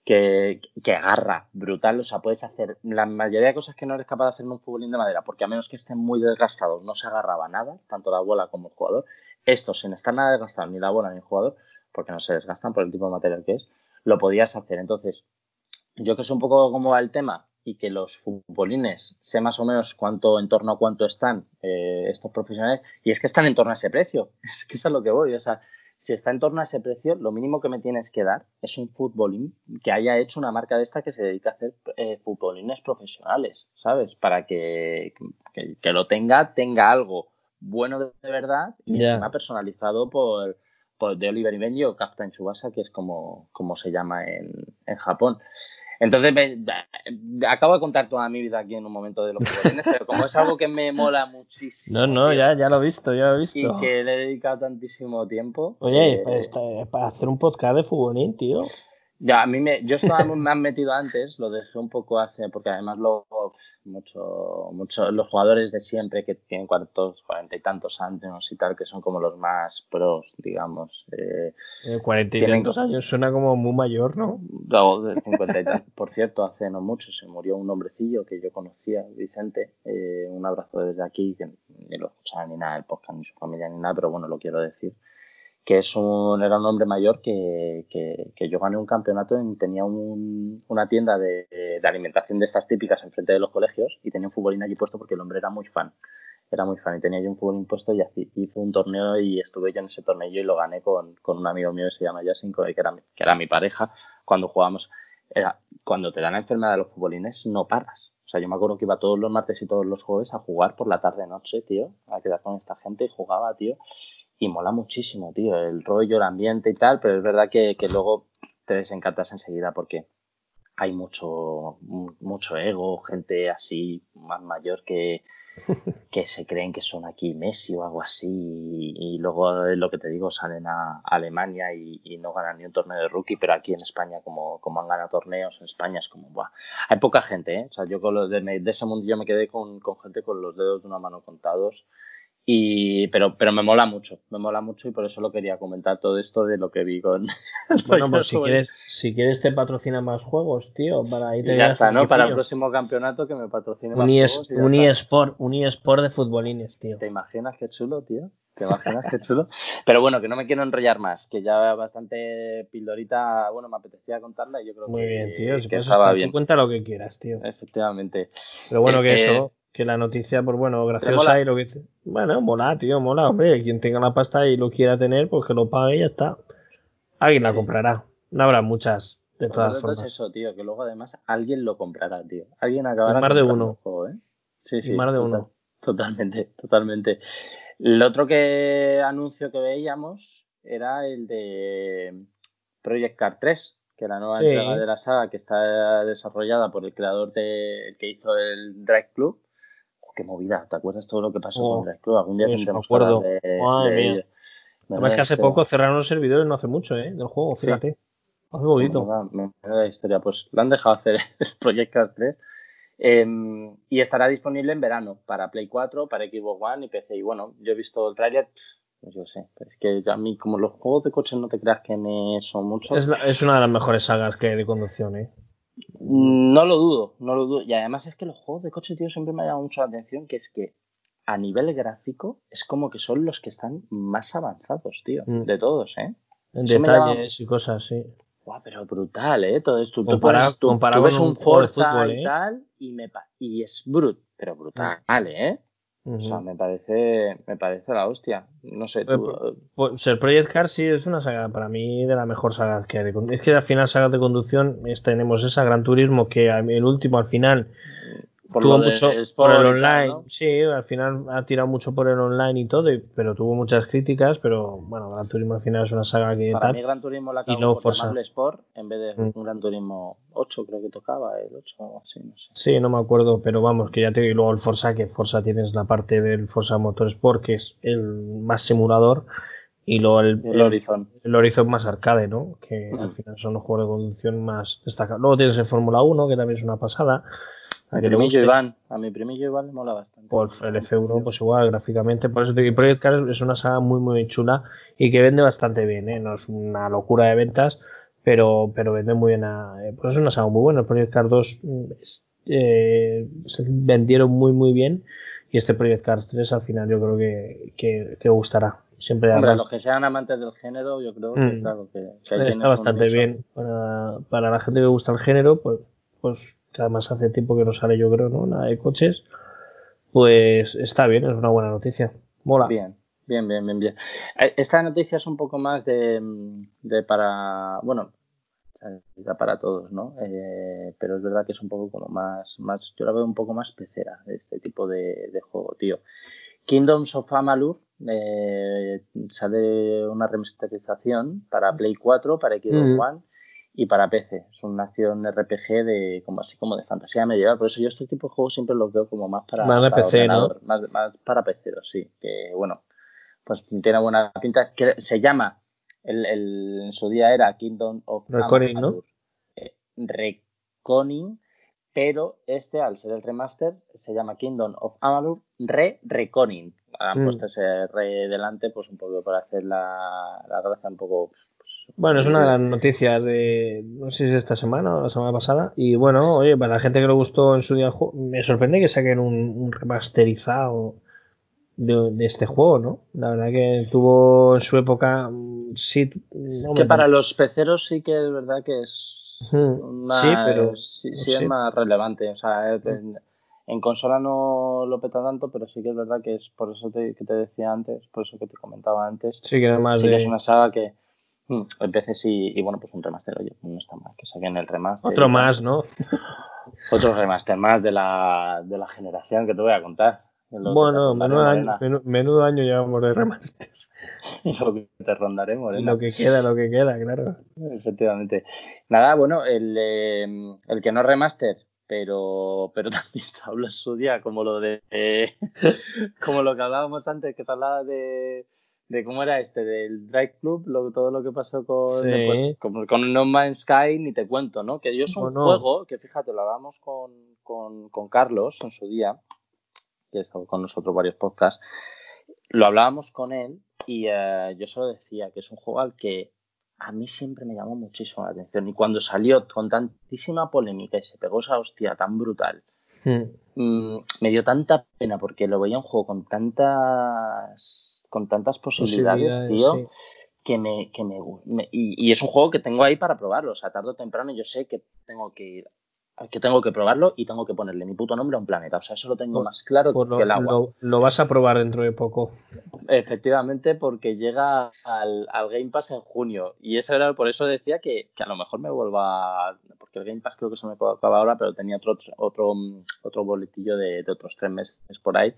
A: Que, que, agarra brutal, o sea, puedes hacer la mayoría de cosas que no eres capaz de hacer en un futbolín de madera, porque a menos que estén muy desgastados, no se agarraba nada, tanto la bola como el jugador. Estos, sin estar nada desgastados, ni la bola ni el jugador, porque no se desgastan por el tipo de material que es, lo podías hacer. Entonces, yo que sé un poco cómo va el tema y que los futbolines sé más o menos cuánto, en torno a cuánto están eh, estos profesionales, y es que están en torno a ese precio, [LAUGHS] es que eso es lo que voy, o sea, si está en torno a ese precio, lo mínimo que me tienes que dar es un futbolín que haya hecho una marca de esta que se dedica a hacer eh, futbolines profesionales, ¿sabes? Para que, que, lo tenga, tenga algo bueno de, verdad y yeah. personalizado por, de Oliver y Benji o Captain Tsubasa, que es como, como se llama en, en Japón. Entonces, acabo de contar toda mi vida aquí en un momento de los jugadores, pero como es algo que me mola muchísimo.
B: No, no, ya, ya lo he visto, ya lo he visto.
A: Y que le he dedicado tantísimo tiempo.
B: Oye, eh, para, para, hacer un podcast de futbolín, tío.
A: Ya, a mí me, yo estaba muy más metido antes, lo dejé un poco hace, porque además luego mucho, mucho, los jugadores de siempre que tienen cuartos, cuarenta y tantos años y tal, que son como los más pros, digamos.
B: Eh, eh cuarenta y tantos años suena como muy mayor, ¿no?
A: No, de cincuenta y tantos. [LAUGHS] Por cierto, hace no mucho se murió un hombrecillo que yo conocía, Vicente. Eh, un abrazo desde aquí, que ni lo escuchaba ni nada el podcast, ni su familia, ni nada, pero bueno, lo quiero decir que es un, era un hombre mayor que, que, yo gané un campeonato y tenía un, una tienda de, de, alimentación de estas típicas enfrente de los colegios y tenía un futbolín allí puesto porque el hombre era muy fan. Era muy fan y tenía yo un futbolín puesto y hizo un torneo y estuve yo en ese torneo y lo gané con, con un amigo mío que se llama Yasin, que era, que era mi pareja. Cuando jugábamos, era, cuando te dan la enfermedad de los futbolines, no paras. O sea, yo me acuerdo que iba todos los martes y todos los jueves a jugar por la tarde-noche, tío, a quedar con esta gente y jugaba, tío y mola muchísimo, tío, el rollo, el ambiente y tal, pero es verdad que, que luego te desencantas enseguida porque hay mucho, mucho ego, gente así más mayor que, [LAUGHS] que se creen que son aquí Messi o algo así y, luego lo que te digo salen a Alemania y, no ganan ni un torneo de rookie pero aquí en España como, como han ganado torneos en España es como buah. hay poca gente ¿eh? o sea yo con los de, de ese mundo yo me quedé con, con gente con los dedos de una mano contados y, pero, pero me mola mucho, me mola mucho y por eso lo quería comentar todo esto de lo que vi con. [LAUGHS]
B: Bueno, pues si quieres, si quieres te patrocina más juegos, tío, para
A: ir Ya está, ¿no? Para el próximo campeonato que me patrocine más juegos.
B: un, eSport, un eSport de futbolines, tío.
A: ¿Te imaginas qué chulo, tío? ¿Te imaginas qué chulo? Pero bueno, que no me quiero enrollar más, que ya bastante pildorita, bueno, me apetecía contarla y yo creo
B: Muy
A: que,
B: bien, tío, si que estaba bien. cuenta lo que quieras, tío.
A: Efectivamente.
B: Pero bueno, que eh, eso, que la noticia, pues bueno, graciosa y lo que Bueno, mola, tío, mola, hombre. Quien tenga la pasta y lo quiera tener, pues que lo pague y ya está. Alguien la comprará. No habrá muchas, de todas formas.
A: Es eso, tío, que luego además alguien lo comprará, tío. Alguien acabará.
B: más de uno.
A: Juego, ¿eh?
B: Sí, sí. más de uno.
A: Totalmente, totalmente. El otro que anuncio que veíamos era el de Project Car 3 que la nueva entrega de la saga que está desarrollada por el creador de el que hizo el Drive Club qué movida. ¿Te acuerdas todo lo que pasó con Drive Club? Algún día
B: pues me acuerdo. De, de, Además que hace poco cerraron los servidores, no hace mucho, ¿eh? Del juego, fíjate. Hace poquito.
A: Me, da historia. Pues lo han dejado hacer [LAUGHS] Project Cars 3. Em, y estará disponible en verano para Play 4, para Xbox One y PC. Y bueno, yo he visto el trailer, pues yo sé, es que a mí como los juegos de coches no te creas que me son mucho.
B: Es, es una de las mejores sagas que hay de conducción, ¿eh?
A: No lo dudo, no lo dudo. Y además es que los juegos de coche, tío, siempre me ha llamado mucho la atención, que es que a nivel gráfico es como que son los que están más avanzados, tío, mm. de todos, ¿eh?
B: En detalles y cosas, sí.
A: Guau, pero brutal, ¿eh? Todo esto. Tú, tú, ves un Forza y ¿eh? tal y, me, y es brut, pero brutal, ¿eh? O sea, me parece, me parece la hostia. No sé, tú...
B: Pues, pues, el Project Car sí es una saga, para mí, de la mejor saga que hay. Es que al final, sagas de conducción, tenemos esa Gran Turismo que el último al final tuvo mucho por el online. Sí, al final ha tirado mucho por el online y todo, pero tuvo muchas críticas. Pero bueno, Gran Turismo al final es una saga que.
A: Para mí, Gran Turismo la acabó por llamarle Sport en vez de mm. un Gran Turismo 8, creo que tocaba, el 8 o así, no sé.
B: Sí, no me acuerdo, pero vamos, que ya te digo. Y luego el Forza, que Forza tienes la parte del Forza Motorsport, que es el más simulador. Y luego el,
A: el, Horizon.
B: El Horizon más arcade, ¿no? Que al final son los juegos de conducción más destacados. Luego tienes el Fórmula 1, que también es una pasada.
A: A, mi primillo Iván, a mi primillo Iván le mola bastante.
B: Pues el F1, pues igual, gráficamente. Por eso te digo, Project Cars es una saga muy, muy chula y que vende bastante bien, ¿eh? No es una locura de ventas, pero, pero vende muy bien. A, pues es una saga muy buena. El Project Cars 2 mm, eh, se vendieron muy, muy bien y este Project Cars 3 al final yo creo que, que, gustará. Siempre
A: Hombre, los que sean amantes del género, yo creo que, mm. claro, que,
B: está bastante bien. Para, para la gente que gusta el género, pues, pues que además hace tiempo que no sale yo creo, ¿no? Nada de coches, pues está bien, es una buena noticia. Mola.
A: Bien, bien, bien, bien, bien. Eh, esta noticia es un poco más de, de para, bueno, para todos, ¿no? Eh, pero es verdad que es un poco como más, más, yo la veo un poco más pecera, este tipo de, juego, tío. Kingdoms of Amalur eh, sale una remasterización para Play 4, para Xbox mm. One y para PC. Es una acción RPG de como así como de fantasía medieval. Por eso yo este tipo de juegos siempre los veo como más para,
B: más PC, ¿no?
A: más, para PC, sí. Que bueno, pues tiene buena pinta. Que se llama, el, el, en su día era Kingdom of
B: Reconing, ¿no?
A: Eh, Reconing, pero este, al ser el remaster, se llama Kingdom of Amalur Re-Reconing. Han mm. puesto ese re delante, pues un poco para hacer la, la gracia un poco
B: bueno, es una de las noticias de, no sé si es esta semana o la semana pasada. Y bueno, oye, para la gente que le gustó en su día el juego, me sorprende que saquen un, remasterizado de, este juego, ¿no? La verdad que tuvo en su época, mm, sí.
A: que para los peceros sí que es verdad que es.
B: sí, pero.
A: Sí, es más relevante. O sea, en, consola no lo peta tanto, pero sí que es verdad que es por eso que te decía antes, por eso que te comentaba antes.
B: Sí, que además.
A: Sí que es una saga que Mm, el PC sí, y bueno, pues un remaster, oye, no está mal que saquen el remaster.
B: Otro más, ¿no? [LAUGHS]
A: Otro remaster más de la, de la generación que te voy a contar.
B: Bueno, menudo año, menudo año llevamos de remaster. [LAUGHS]
A: lo que te rondaré, Morena.
B: Lo que queda, lo que queda, claro.
A: Efectivamente. Nada, bueno, el, em, el que no remaster, pero, pero [LAUGHS] también se habló en su día como lo de como lo que hablábamos antes, que se hablaba de, de cómo era este, del Drive Club, lo, todo lo que pasó con, pues, con, No Man's Sky, ni te cuento, ¿no? Que yo es un juego que fíjate, lo hablábamos con, con, con Carlos en su día, que ha estado con nosotros varios podcasts, lo hablábamos con él y eh, yo solo decía que es un juego al que a mí siempre me llamó muchísimo la atención. Y cuando salió con tantísima polémica y se pegó esa hostia tan brutal, hmm. mm, me dio tanta pena porque lo veía un juego con tantas con tantas posibilidades, tío, que, me, que me, y, y, es un juego que tengo ahí para probarlo. O sea, tarde o temprano yo sé que tengo que ir que tengo que probarlo y tengo que ponerle mi puto nombre a un planeta. O sea, eso lo tengo más claro que el agua.
B: Lo, vas a probar dentro de poco.
A: Efectivamente, porque llega al, Game Pass en junio. Y eso era por eso decía que, a lo mejor me vuelva. Porque el Game Pass creo que se me acaba ahora, pero tenía otro, otro, otro boletillo de, otros tres meses por ahí.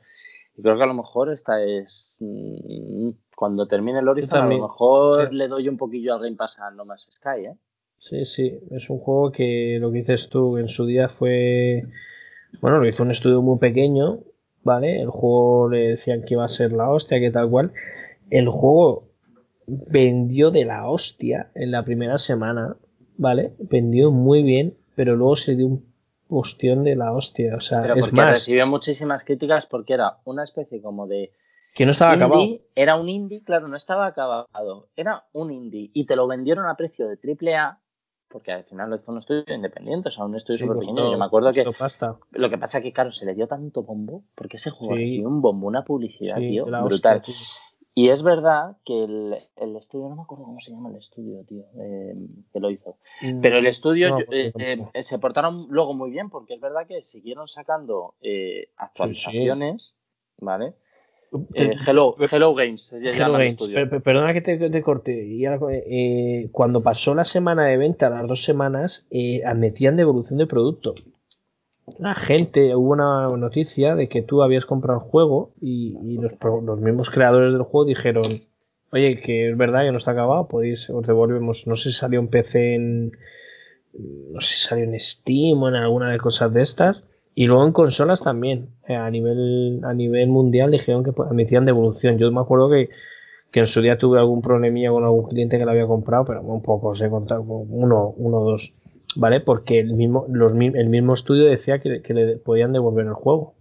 A: Y creo que a lo mejor esta es. Mm, cuando termine el Horizon, a lo mejor le doy un poquillo al Game Pass a No Más Sky, ¿eh?
B: Sí, sí, es un juego que lo que dices tú en su día fue, bueno, lo hizo un estudio muy pequeño, ¿vale? El juego le decían que iba a ser la hostia, que tal cual. El juego vendió de la hostia en la primera semana, ¿vale? Vendió muy bien, pero luego se dio un postión de la hostia, o sea, pero
A: porque recibió muchísimas críticas porque era una especie como de
B: que no estaba acabado.
A: Era un indie, claro, no estaba acabado. Era un indie y te lo vendieron a precio de triple A porque al final lo hizo un estudio independiente, o sea, un estudio súper pequeño. Yo me acuerdo que lo que pasa es que, claro, se le dio tanto bombo, porque ese juego sí. un bombo, una publicidad, tío, brutal. Y es verdad que el, estudio, no me acuerdo cómo se llama el estudio, tío, eh, que lo hizo. Mm, pero el estudio eh, eh, se portaron luego muy bien, porque es verdad que siguieron sacando actualizaciones, ¿vale? Eh, hello, hello, Games.
B: perdona que te, corte. Eh, cuando pasó la semana de venta, las dos semanas, eh, admitían devolución de producto. La gente, hubo una noticia de que tú habías comprado el juego y, los, mismos creadores del juego dijeron, oye, que es verdad que no está acabado, podéis, os devolvemos, no sé si salió en PC en, no sé si salió en Steam o en alguna de cosas de estas, y luego en consolas también, eh, a nivel a nivel mundial dijeron que admitían devolución. Yo me acuerdo que, en su día tuve algún problemilla con algún cliente que lo había comprado, pero un poco, se contado uno, uno o dos, ¿vale? Porque el mismo, los, el mismo estudio decía que, le podían devolver el juego.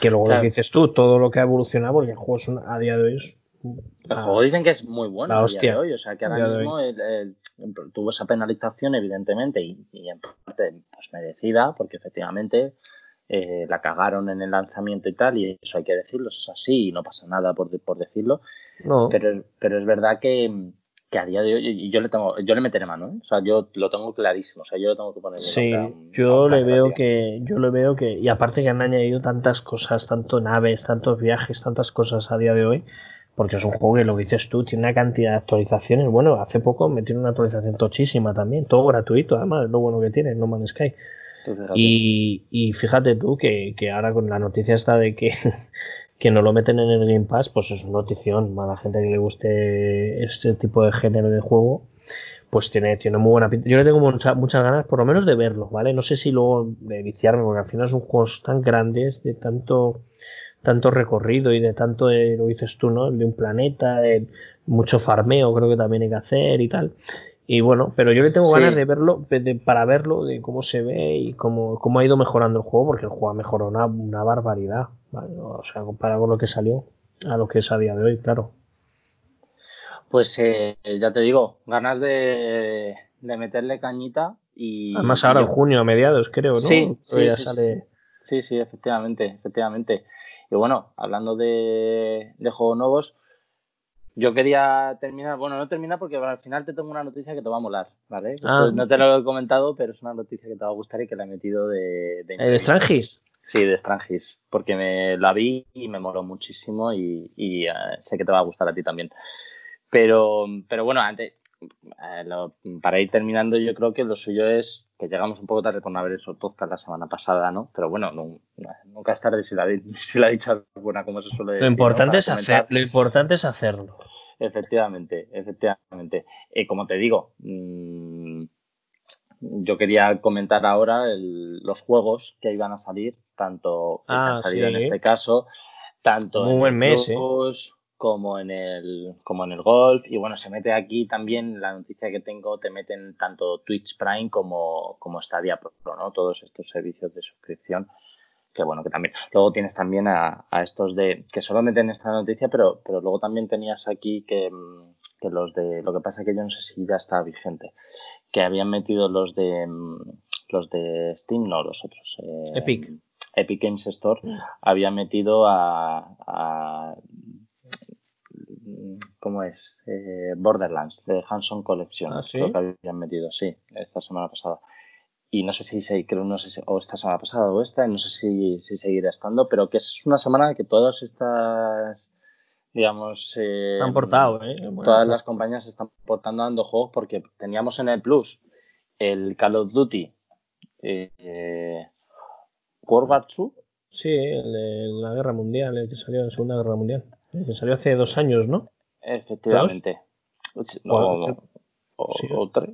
B: Que luego lo que dices tú, todo lo que ha evolucionado, porque el juego es a día de hoy es
A: el juego dicen que es muy bueno a día de hoy, o sea que ahora mismo tuvo esa penalización evidentemente y, en parte pues merecida porque efectivamente eh, la cagaron en el lanzamiento y tal y eso hay que decirlo, eso es así y no pasa nada por, por decirlo, pero, pero es verdad que, que a día de hoy yo le tengo yo le meteré mano ¿eh? o sea yo lo tengo clarísimo o sea yo lo tengo que poner
B: sí yo le veo que yo le veo que y aparte que han añadido tantas cosas tanto naves tantos viajes tantas cosas a día de hoy porque es un juego que lo que dices tú tiene una cantidad de actualizaciones. Bueno, hace poco metieron una actualización tochísima también, todo gratuito, además, es lo bueno que tiene No Man's Sky. Y, y, fíjate tú que, que, ahora con la noticia está de que, que no lo meten en el Game Pass, pues es una notición. A la gente que le guste este tipo de género de juego, pues tiene, tiene muy buena pinta. Yo le tengo muchas ganas, por lo menos, de verlo, ¿vale? No sé si luego de viciarme, porque al final son juegos tan grandes, de tanto tanto recorrido y de tanto, lo dices tú, ¿no? De un planeta, de mucho farmeo creo que también hay que hacer y tal. Y bueno, pero yo le tengo ganas de verlo, para verlo, de cómo se ve y cómo, cómo ha ido mejorando el juego, porque el juego ha mejorado una, una barbaridad, o sea, comparado con lo que salió a lo que es a día de hoy, claro.
A: Pues eh, ya te digo, ganas de, de meterle cañita y...
B: Además ahora en junio, a mediados creo, ¿no?
A: Sí, sí, sale... sí, sí, efectivamente, efectivamente. Y bueno, hablando de, juegos nuevos, yo quería terminar, bueno, no terminar porque al final te tengo una noticia que te va a molar, ¿vale? Ah. no te lo he comentado, pero es una noticia que te va a gustar y que la he metido de...
B: ¿De, ¿De Strangis?
A: Sí, de Strangis, porque me la vi y me moló muchísimo y, y eh, sé que te va a gustar a ti también. Pero, pero bueno, antes, eh, para ir terminando, yo creo que lo suyo es que llegamos un poco tarde por no haber hecho el podcast la semana pasada, ¿no? Pero bueno, nunca es tarde si la, [LAUGHS] si la dicha buena, como se suele decir.
B: Lo importante, es, hacer, lo importante es hacerlo.
A: Efectivamente, efectivamente. Y como te digo, mm, yo quería comentar ahora los juegos que iban a salir, tanto que han ah, salido en este caso, tanto en el mes, ¿eh? como en el como en el golf. Y bueno se mete aquí también la noticia que tengo te meten tanto Twitch Prime como como Stadia Pro no todos estos servicios de suscripción que bueno que también. Luego tienes también a, estos de que solo meten esta noticia pero pero luego también tenías aquí que, que los de lo que pasa que yo no sé si ya está vigente que habían metido los de los de Steam no los otros
B: eh, Epic
A: Epic Games Store mm. había metido a ¿cómo es? Eh, Borderlands, de Hanson Collection.
B: ¿Ah,
A: Creo que habían metido, sí, esta semana pasada. Y no sé si, se, creo, no sé si, o esta semana pasada o esta, no sé si, si seguirá estando, pero que es una semana que todas estas, digamos...
B: Eh, se han portado, ¿eh?
A: todas las compañías están portando dando juegos porque teníamos en el Plus el Call of Duty eh, World War II.
B: Sí, el de la Guerra Mundial, el que salió en la Segunda Guerra Mundial. El que salió hace dos años, ¿no?
A: Efectivamente. No, o, tres.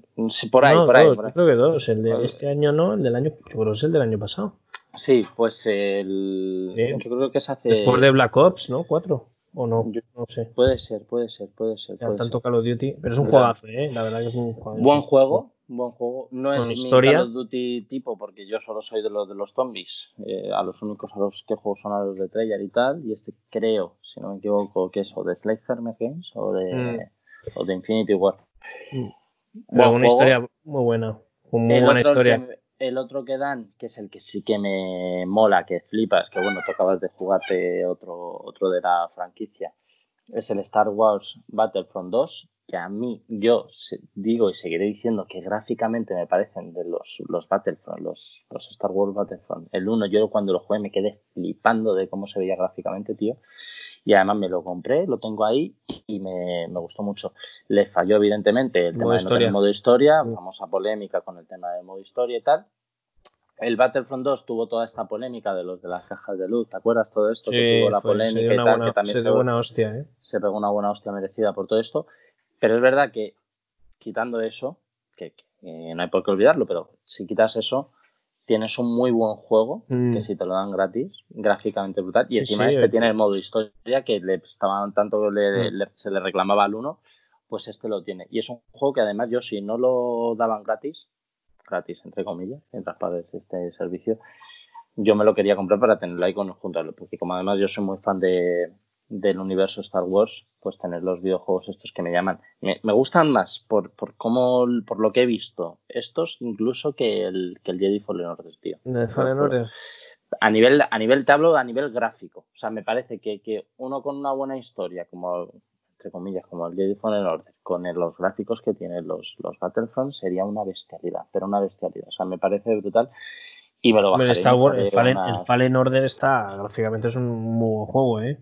A: por ahí, por ahí.
B: Yo creo que dos. El de este año no, el del año. Yo creo que es el del año pasado.
A: Sí, pues el. Yo creo que se hace.
B: Después de Black Ops, ¿no? Cuatro. O no, no sé.
A: Puede ser, puede ser, puede ser.
B: Ya, tanto Call of Duty. Pero es un juegazo, ¿eh? La verdad que es un.
A: Buen juego, buen juego. No es historia. mi Call of Duty tipo, porque yo solo soy de los de los zombies. Eh, a los únicos a los que juego son a los de Treyarch y tal. Y este creo, si no me equivoco, que es o de Sledgehammer Games o de, mm. o de Infinity War.
B: Mm. una historia muy buena. Muy buena historia.
A: El otro que dan, que es el que sí que me mola, que flipas, que bueno, tocabas de jugarte otro, otro de la franquicia, es el Star Wars Battlefront 2 que a mí, yo digo y seguiré diciendo que gráficamente me parecen de los, los Battlefront, los, los Star Wars Battlefront. El 1, yo cuando lo jugué me quedé flipando de cómo se veía gráficamente, tío. Y además me lo compré, lo tengo ahí y me, me gustó mucho. Le falló, evidentemente, el tema de no tener modo historia, famosa polémica con el tema del modo historia y tal. El Battlefront 2 tuvo toda esta polémica de los de las cajas de luz, ¿te acuerdas todo esto? que tuvo la polémica y tal, que también
B: se, se, buena hostia, ¿eh?
A: se pegó una buena hostia merecida por todo esto. Pero es verdad que quitando eso, que, no hay por qué olvidarlo, pero si quitas eso, tienes un muy buen juego, mm. que si te lo dan gratis, gráficamente brutal, y encima este tiene el modo historia que le estaban tanto mm. le, se le reclamaba al uno, pues este lo tiene. Y es un juego que además yo si no lo daban gratis, gratis entre comillas, mientras pagues este servicio, yo me lo quería comprar para tenerlo ahí con junto porque como además yo soy muy fan de, del universo Star Wars, pues tener los videojuegos estos que me llaman. Me, gustan más por, por cómo, por lo que he visto, estos incluso que el, que el Jedi Fallen Order, tío.
B: Fallen Order.
A: A nivel, a nivel, te hablo a nivel gráfico. O sea, me parece que, que uno con una buena historia, como entre comillas, como el Jedi Fallen Order, con los gráficos que tienen los, los Battlefront, sería una bestialidad, pero una bestialidad. O sea, me parece brutal y me lo bajaré.
B: el, Fallen, el Fallen Order está, gráficamente es un muy buen juego, ¿eh?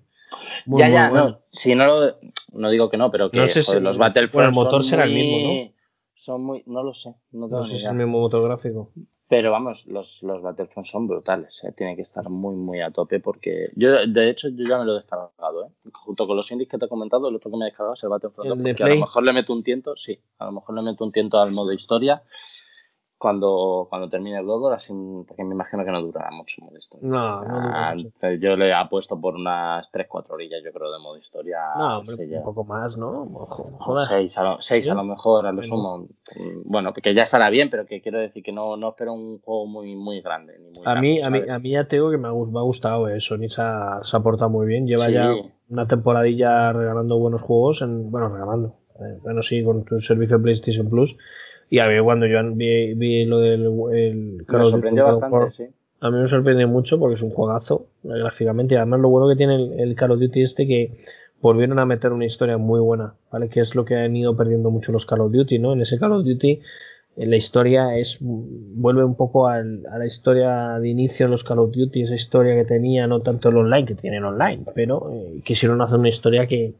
A: Ya, ya, no. Si no lo, no digo que no, pero que los Battlefront.
B: el motor será el mismo, ¿no?
A: Son muy, no lo sé. No,
B: sé si es el mismo motor gráfico.
A: Pero vamos, los, los Battlefront son brutales, ¿eh? tiene que estar muy, muy a tope porque yo, de hecho, yo ya me lo he descargado, ¿eh? Junto con los indies que te he comentado, el otro que me he descargado es el Battlefront 2, porque a lo mejor le meto un tiento, sí, a lo mejor le meto un tiento al modo historia cuando, cuando termine el Bloodborne, así, porque me imagino que no durará mucho modo historia.
B: No, no
A: mucho. Yo le he puesto por unas 3-4 orillas, yo creo, de modo historia.
B: No, un poco más, ¿no?
A: 6 a, lo, seis a lo mejor, a lo sumo. Bueno, que ya estará bien, pero que quiero decir que no, no espero un juego muy, muy grande. Ni muy
B: a, mí, a, mí, a mí ya tengo que me ha, me ha gustado, eh. Sony se ha, se ha portado muy bien. Lleva ya una temporadilla regalando buenos juegos, en, bueno, regalando. Eh, bueno, sí, con tu servicio PlayStation Plus y a ver, cuando yo vi, vi lo del el
A: Me sorprendió bastante, sí.
B: A mí me sorprende mucho porque es un juegazo gráficamente. Y además lo bueno que tiene el, Call of Duty este que volvieron a meter una historia muy buena, ¿vale? Que es lo que han ido perdiendo mucho los Call of Duty, ¿no? En ese Call of Duty eh, la historia es vuelve un poco a la historia de inicio de los Call of Duty, esa historia que tenía, no tanto el online, que tienen online, pero eh, quisieron hacer una historia que,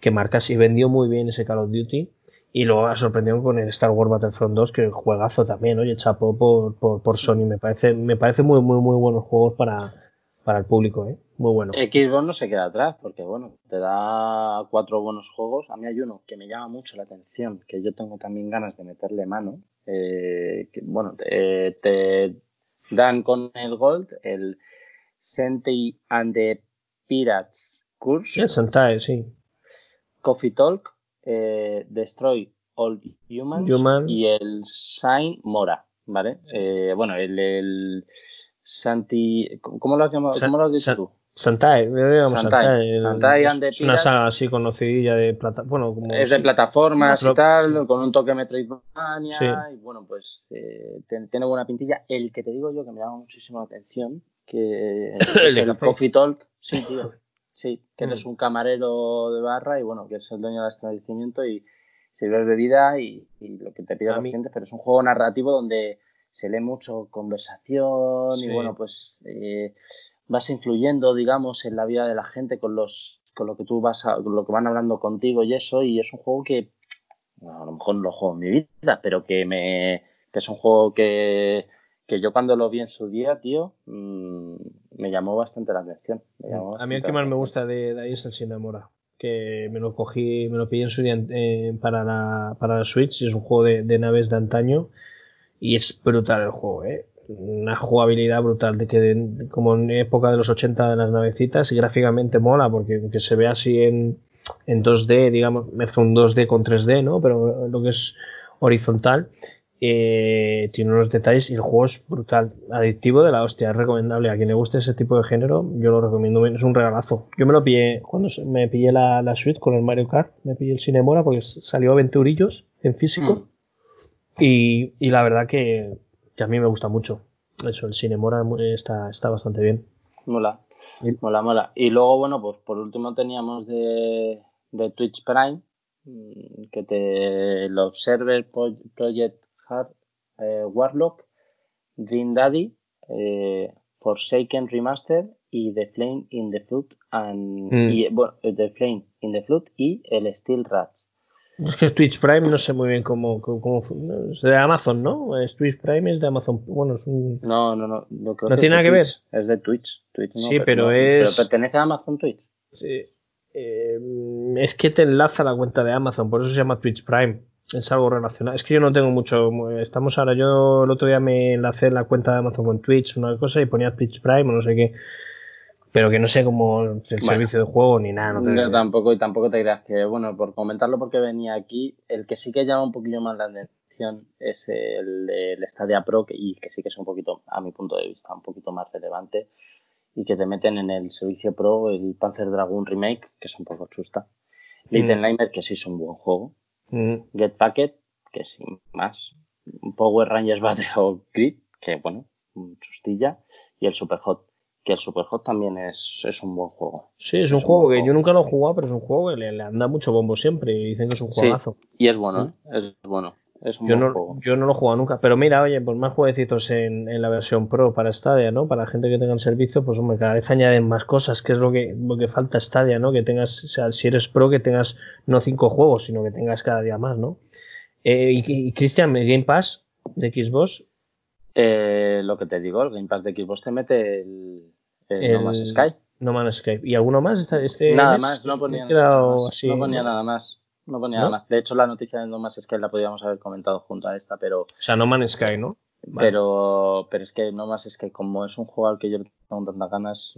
B: que marca y vendió muy bien ese Call of Duty y luego ha sorprendido con el Star Wars Battlefront 2, que juegazo también, oye, chapo por, por, por, Sony. Me parece, me parece muy, muy, muy buenos juegos para, para el público, ¿eh? Muy bueno.
A: Xbox no se queda atrás, porque bueno, te da cuatro buenos juegos. A mí hay uno que me llama mucho la atención, que yo tengo también ganas de meterle mano, Eh, bueno, te, dan con el Gold el Senti and the Pirates Curse.
B: Sí, sí.
A: Coffee Talk, eh, Destroy All Humans y el Sign Mora, ¿vale? Eh, bueno, el, el Santi... ¿Cómo lo has llamado? ¿Cómo lo has dicho tú?
B: Santai,
A: Santai. Santai,
B: es una saga así conocidilla de plata, bueno, como
A: es de plataformas y tal, con un toque Metroidvania y bueno, pues eh, tiene buena pintilla. El que te digo yo que me llama muchísimo la atención, que [LAUGHS] es el, Coffee Talk, sí, tío, [LAUGHS] sí, que eres mm. un camarero de barra y bueno, que es el dueño del establecimiento y sirve bebida y, y lo que te pide a los clientes, pero es un juego narrativo donde se lee mucho conversación y bueno, pues eh, vas influyendo, digamos, en la vida de la gente con los con lo que tú vas a, lo que van hablando contigo y eso y es un juego que a lo mejor no lo juego en mi vida, pero que me que es un juego que, que yo cuando lo vi en su día, tío, mmm, me llamó bastante la atención.
B: a mí el que más me gusta de, ahí es el que me lo cogí, me lo pillé en su día eh, para, la, para la Switch, es un juego de, de naves de antaño y es brutal el juego, ¿eh? Una jugabilidad brutal, de que como en época de los 80 de las navecitas y gráficamente mola, porque aunque se ve así en, en 2D, digamos, mezcla un 2D con 3D, ¿no? Pero lo que es horizontal, eh, tiene unos detalles y el juego es brutal, adictivo de la hostia, es recomendable. A quien le guste ese tipo de género, yo lo recomiendo, es un regalazo. Yo me lo pillé, cuando me pillé la, la Switch con el Mario Kart, me pillé el Cinemora porque salió a 20 eurillos en físico. Mm. Y, y la verdad que, que, a mí me gusta mucho. Eso, el Cinemora está, está bastante bien.
A: Mola, mola, mola. Y luego, bueno, pues por último teníamos de, de Twitch Prime, mm, que te lo Observer Project Eh, Warlock, Dream Daddy, eh, Forsaken Remaster y The Flame in the Flood and mm. y, bueno, The Flame in the Flood y el Steel Rats.
B: Es que Twitch Prime no sé muy bien cómo, cómo, es de Amazon, ¿no? Es Twitch Prime es de Amazon. Bueno, es un...
A: No, no, no.
B: No, tiene nada que ver.
A: Es de Twitch.
B: sí, pero, es.
A: Pero pertenece a Amazon Twitch.
B: Sí. Eh, es que te enlaza la cuenta de Amazon, por eso se llama Twitch Prime. Es algo relacionado. Es que yo no tengo mucho. Estamos ahora. Yo el otro día me enlacé la cuenta de Amazon con Twitch, una cosa, y ponía Twitch Prime o no sé qué pero que no sé cómo el servicio de juego ni nada.
A: No tampoco, y tampoco te creas que, bueno, por comentarlo porque venía aquí, el que sí que llama un poquillo más la atención es el, el Stadia Pro, que, y que sí que es un poquito, a mi punto de vista, un poquito más relevante, y que te meten en el servicio Pro el Panzer Dragon Remake, que es un poco chusta. Little mm. que sí es un buen juego. Mm. Get Packet, que sin más. Power Rangers Battle [LAUGHS] Grid, que bueno, chustilla. Y el Super Hot que el Superhot también es, es, un buen juego.
B: Sí, es, un, juego que yo nunca lo he jugado, pero es un juego que le, anda mucho bombo siempre y dicen que es un juegazo.
A: y es bueno, ¿eh? es bueno. Es un
B: yo,
A: buen
B: no,
A: juego.
B: yo no lo he jugado nunca, pero mira, oye, pues más jueguecitos en, en, la versión Pro para Stadia, ¿no? Para la gente que tenga el servicio, pues hombre, cada vez añaden más cosas, que es lo que, lo que falta Stadia, ¿no? Que tengas, o sea, si eres Pro, que tengas no cinco juegos, sino que tengas cada día más, ¿no? Eh, y, y Cristian, Game Pass de Xbox.
A: Eh, lo que te digo, el Game Pass de Xbox te mete el, no más Sky.
B: No más Sky. ¿Y alguno más? Este, este
A: nada más, no ponía, nada más. no ponía nada más. No ponía nada más. De hecho, la noticia de No más Sky la podríamos haber comentado junto a esta, pero. O
B: sea, No Man's Sky, ¿no?
A: Pero, pero es que No más Sky, como es un juego al que yo tengo tantas ganas,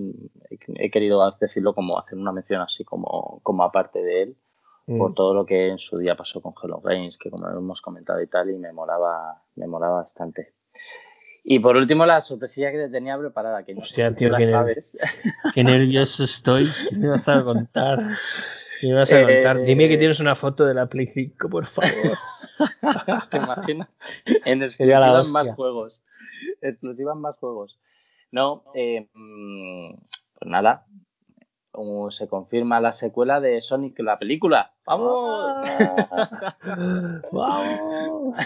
A: he, querido decirlo como hacer una mención así como, como aparte de él, mm. por todo lo que en su día pasó con Hello Games, que como hemos comentado y tal, y me molaba, me molaba bastante. Y por último, la sorpresilla que te tenía preparada, que no Hostia, sé si tío, qué sabes.
B: Qué nervioso estoy. [LAUGHS] ¿Qué me vas a contar? ¿Qué me vas a contar? Dime que eh, tienes una foto de la Play 5, por favor. [LAUGHS]
A: ¿Te imaginas? En [LAUGHS] exclusivas más juegos. Exclusivas más juegos. No, eh, mm, pues nada. se confirma la secuela de Sonic, la película. [LAUGHS] ¡Vamos! ¡Vamos!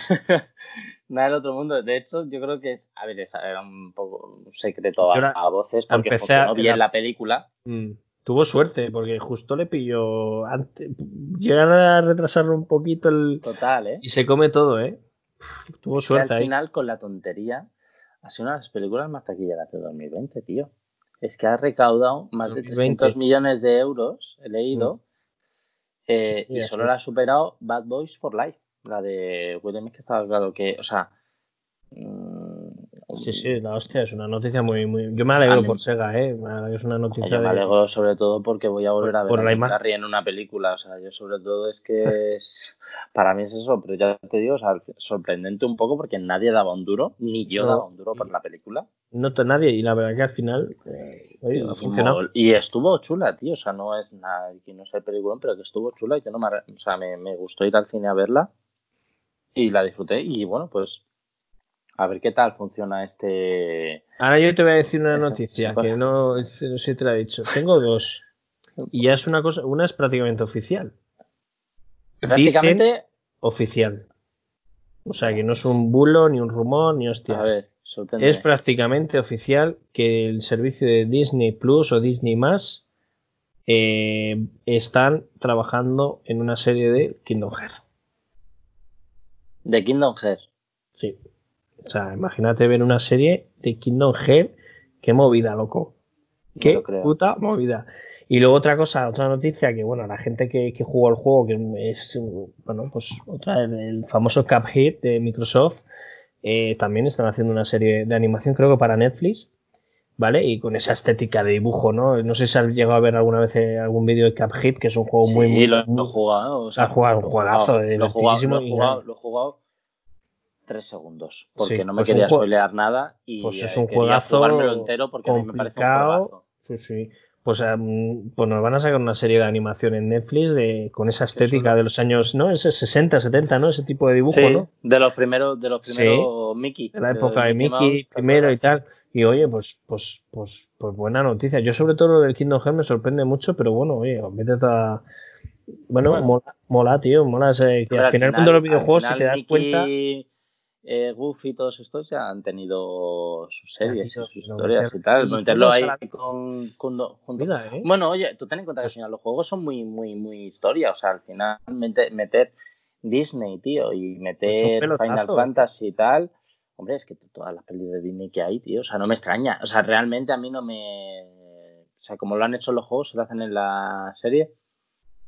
A: nada del otro mundo. De hecho, yo creo que es, a ver, era un poco un secreto a, voces porque funcionó bien la película.
B: Mm, tuvo suerte porque justo le pilló antes, llegan a retrasarlo un poquito el
A: total, ¿eh?
B: Y se come todo, ¿eh? tuvo suerte
A: al final con la tontería ha sido una de las películas más taquilleras de 2020, tío. Es que ha recaudado más de 300 millones de euros, he leído, mm. eh, y solo la ha superado Bad Boys for Life. La de Will Smith que estaba claro que, o sea,
B: Sí, sí, la hostia, es una noticia muy. muy... Yo me alegro por Sega, ¿eh? Es una noticia.
A: Yo me alegro sobre todo porque voy a volver a ver por a Carrey en una película. O sea, yo sobre todo es que [LAUGHS] es... para mí es eso, pero ya te digo, o sea, sorprendente un poco porque nadie daba un duro, ni yo daba un duro por la película.
B: No nadie, y la verdad que al final. Eh, oye,
A: y, funcionado. y estuvo chula, tío. O sea, no es nada que no sea película, pero que estuvo chula y que no me, o sea, me, me gustó ir al cine a verla y la disfruté. Y bueno, pues a ver qué tal funciona este.
B: Ahora yo te voy a decir una noticia que no, no sé si te la he dicho. Tengo dos. Y ya es una cosa, una es prácticamente oficial. Prácticamente oficial. O sea que no es un bulo, ni un rumor, ni hostia. A ver, Es prácticamente oficial que el servicio de Disney Plus o Disney Más eh, están trabajando en una serie de Kingdom Hearts.
A: ¿De Kingdom Hearts?
B: Sí. O sea, imagínate ver una serie de Kingdom Hearts. Qué movida, loco. Qué puta movida. Y luego otra cosa, otra noticia, que bueno, la gente que, jugó el juego, que es, bueno, pues otra, el, famoso Cuphead de Microsoft, eh, también están haciendo una serie de animación, creo que para Netflix, ¿vale? Y con esa estética de dibujo, ¿no? No sé si has llegado a ver alguna vez eh, algún vídeo de Cuphead, que es un juego muy, muy...
A: lo, he jugado, o sea,
B: jugado, un juegazo,
A: lo he jugado, lo he jugado tres segundos, porque no me pues quería spoilear nada y
B: pues es un juegazo
A: entero porque me parece un
B: Sí, sí. Pues, em, pues, nos van a sacar una serie de animación en Netflix de, con esa estética de los años, ¿no? Ese 60, 70, ¿no? Ese tipo de dibujo, ¿no?
A: De los primeros, de los primeros Mickey.
B: De la época de, Mickey, primero y tal. Y oye, pues, pues, pues, pues buena noticia. Yo sobre todo lo del Kingdom Hearts me sorprende mucho, pero bueno, oye, vete toda... Bueno, Mola, tío, mola que al final, de los videojuegos, si te das cuenta
A: eh, Goofy y todos estos ya han tenido sus series, sus historias y tal. Meterlo ahí con, ¿eh? Bueno, oye, tú ten en cuenta que al final los juegos son muy, muy, muy historia. O sea, al final meter, Disney, tío, y pues meter Final Fantasy y tal. Hombre, es que todas las pelis de Disney que hay, tío, o sea, no me extraña. O sea, realmente a mí no me. O sea, como lo han hecho los juegos, se lo hacen en la serie,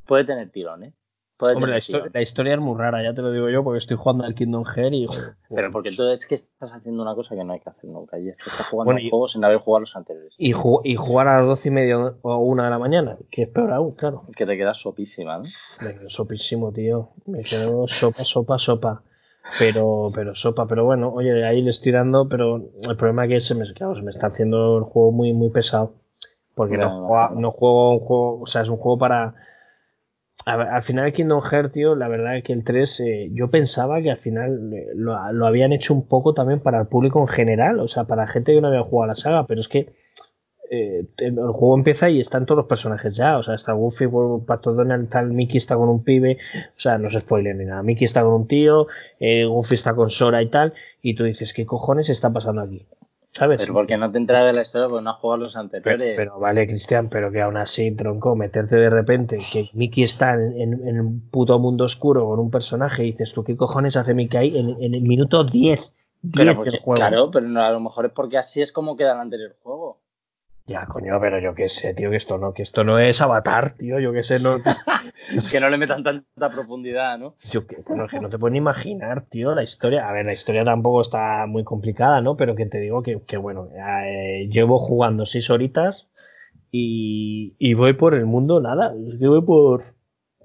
A: puede tener tirón, ¿eh?
B: Hombre, la, historia es muy rara, ya te lo digo yo, porque estoy jugando al Kingdom Hearts y.
A: Pero porque tú es que estás haciendo una cosa que no hay que hacer nunca, y es que estás jugando bueno, juegos sin haber jugado los anteriores.
B: Y, y jugar a las doce y media o una de la mañana, que es peor aún, claro.
A: Que te quedas sopísima, ¿no?
B: Me quedo sopísimo, tío. Me quedo sopa, sopa, sopa. Pero, pero sopa, pero bueno, oye, ahí le estoy dando, pero el problema es que se me, claro, se me está haciendo el juego muy, muy pesado. Porque no, no juego un juego, o sea, es un juego para al final Kingdom Hearts, tío, la verdad es que el 3 eh, yo pensaba que al final eh, lo, habían hecho un poco también para el público en general, o sea, para gente que no había jugado la saga, pero es que eh, el, juego empieza y están todos los personajes ya, o sea, está Goofy, Pato Donald, tal, Mickey está con un pibe, o sea, no se spoiler ni nada, Mickey está con un tío, Goofy está con Sora y tal, y tú dices, ¿qué cojones está pasando aquí? ¿Sabes?
A: Pero porque no te entra de la historia porque no has jugado los anteriores.
B: Pero, vale, Cristian, pero que aún así, tronco, meterte de repente que Mickey está en, en, un puto mundo oscuro con un personaje y dices tú, ¿qué cojones hace Mickey ahí en, el minuto 10? 10 del juego.
A: Claro, pero a lo mejor es porque así es como queda el anterior juego.
B: Ya, coño, pero yo qué sé, tío, que esto no, que esto no es Avatar, tío, yo qué sé, no. [LAUGHS]
A: es que no le metan tanta profundidad, ¿no?
B: Yo que, bueno, que no te puedo ni imaginar, tío, la historia. A ver, la historia tampoco está muy complicada, ¿no? Pero que te digo que, que bueno, eh, llevo jugando seis horitas y, y, voy por el mundo, nada, es que voy por,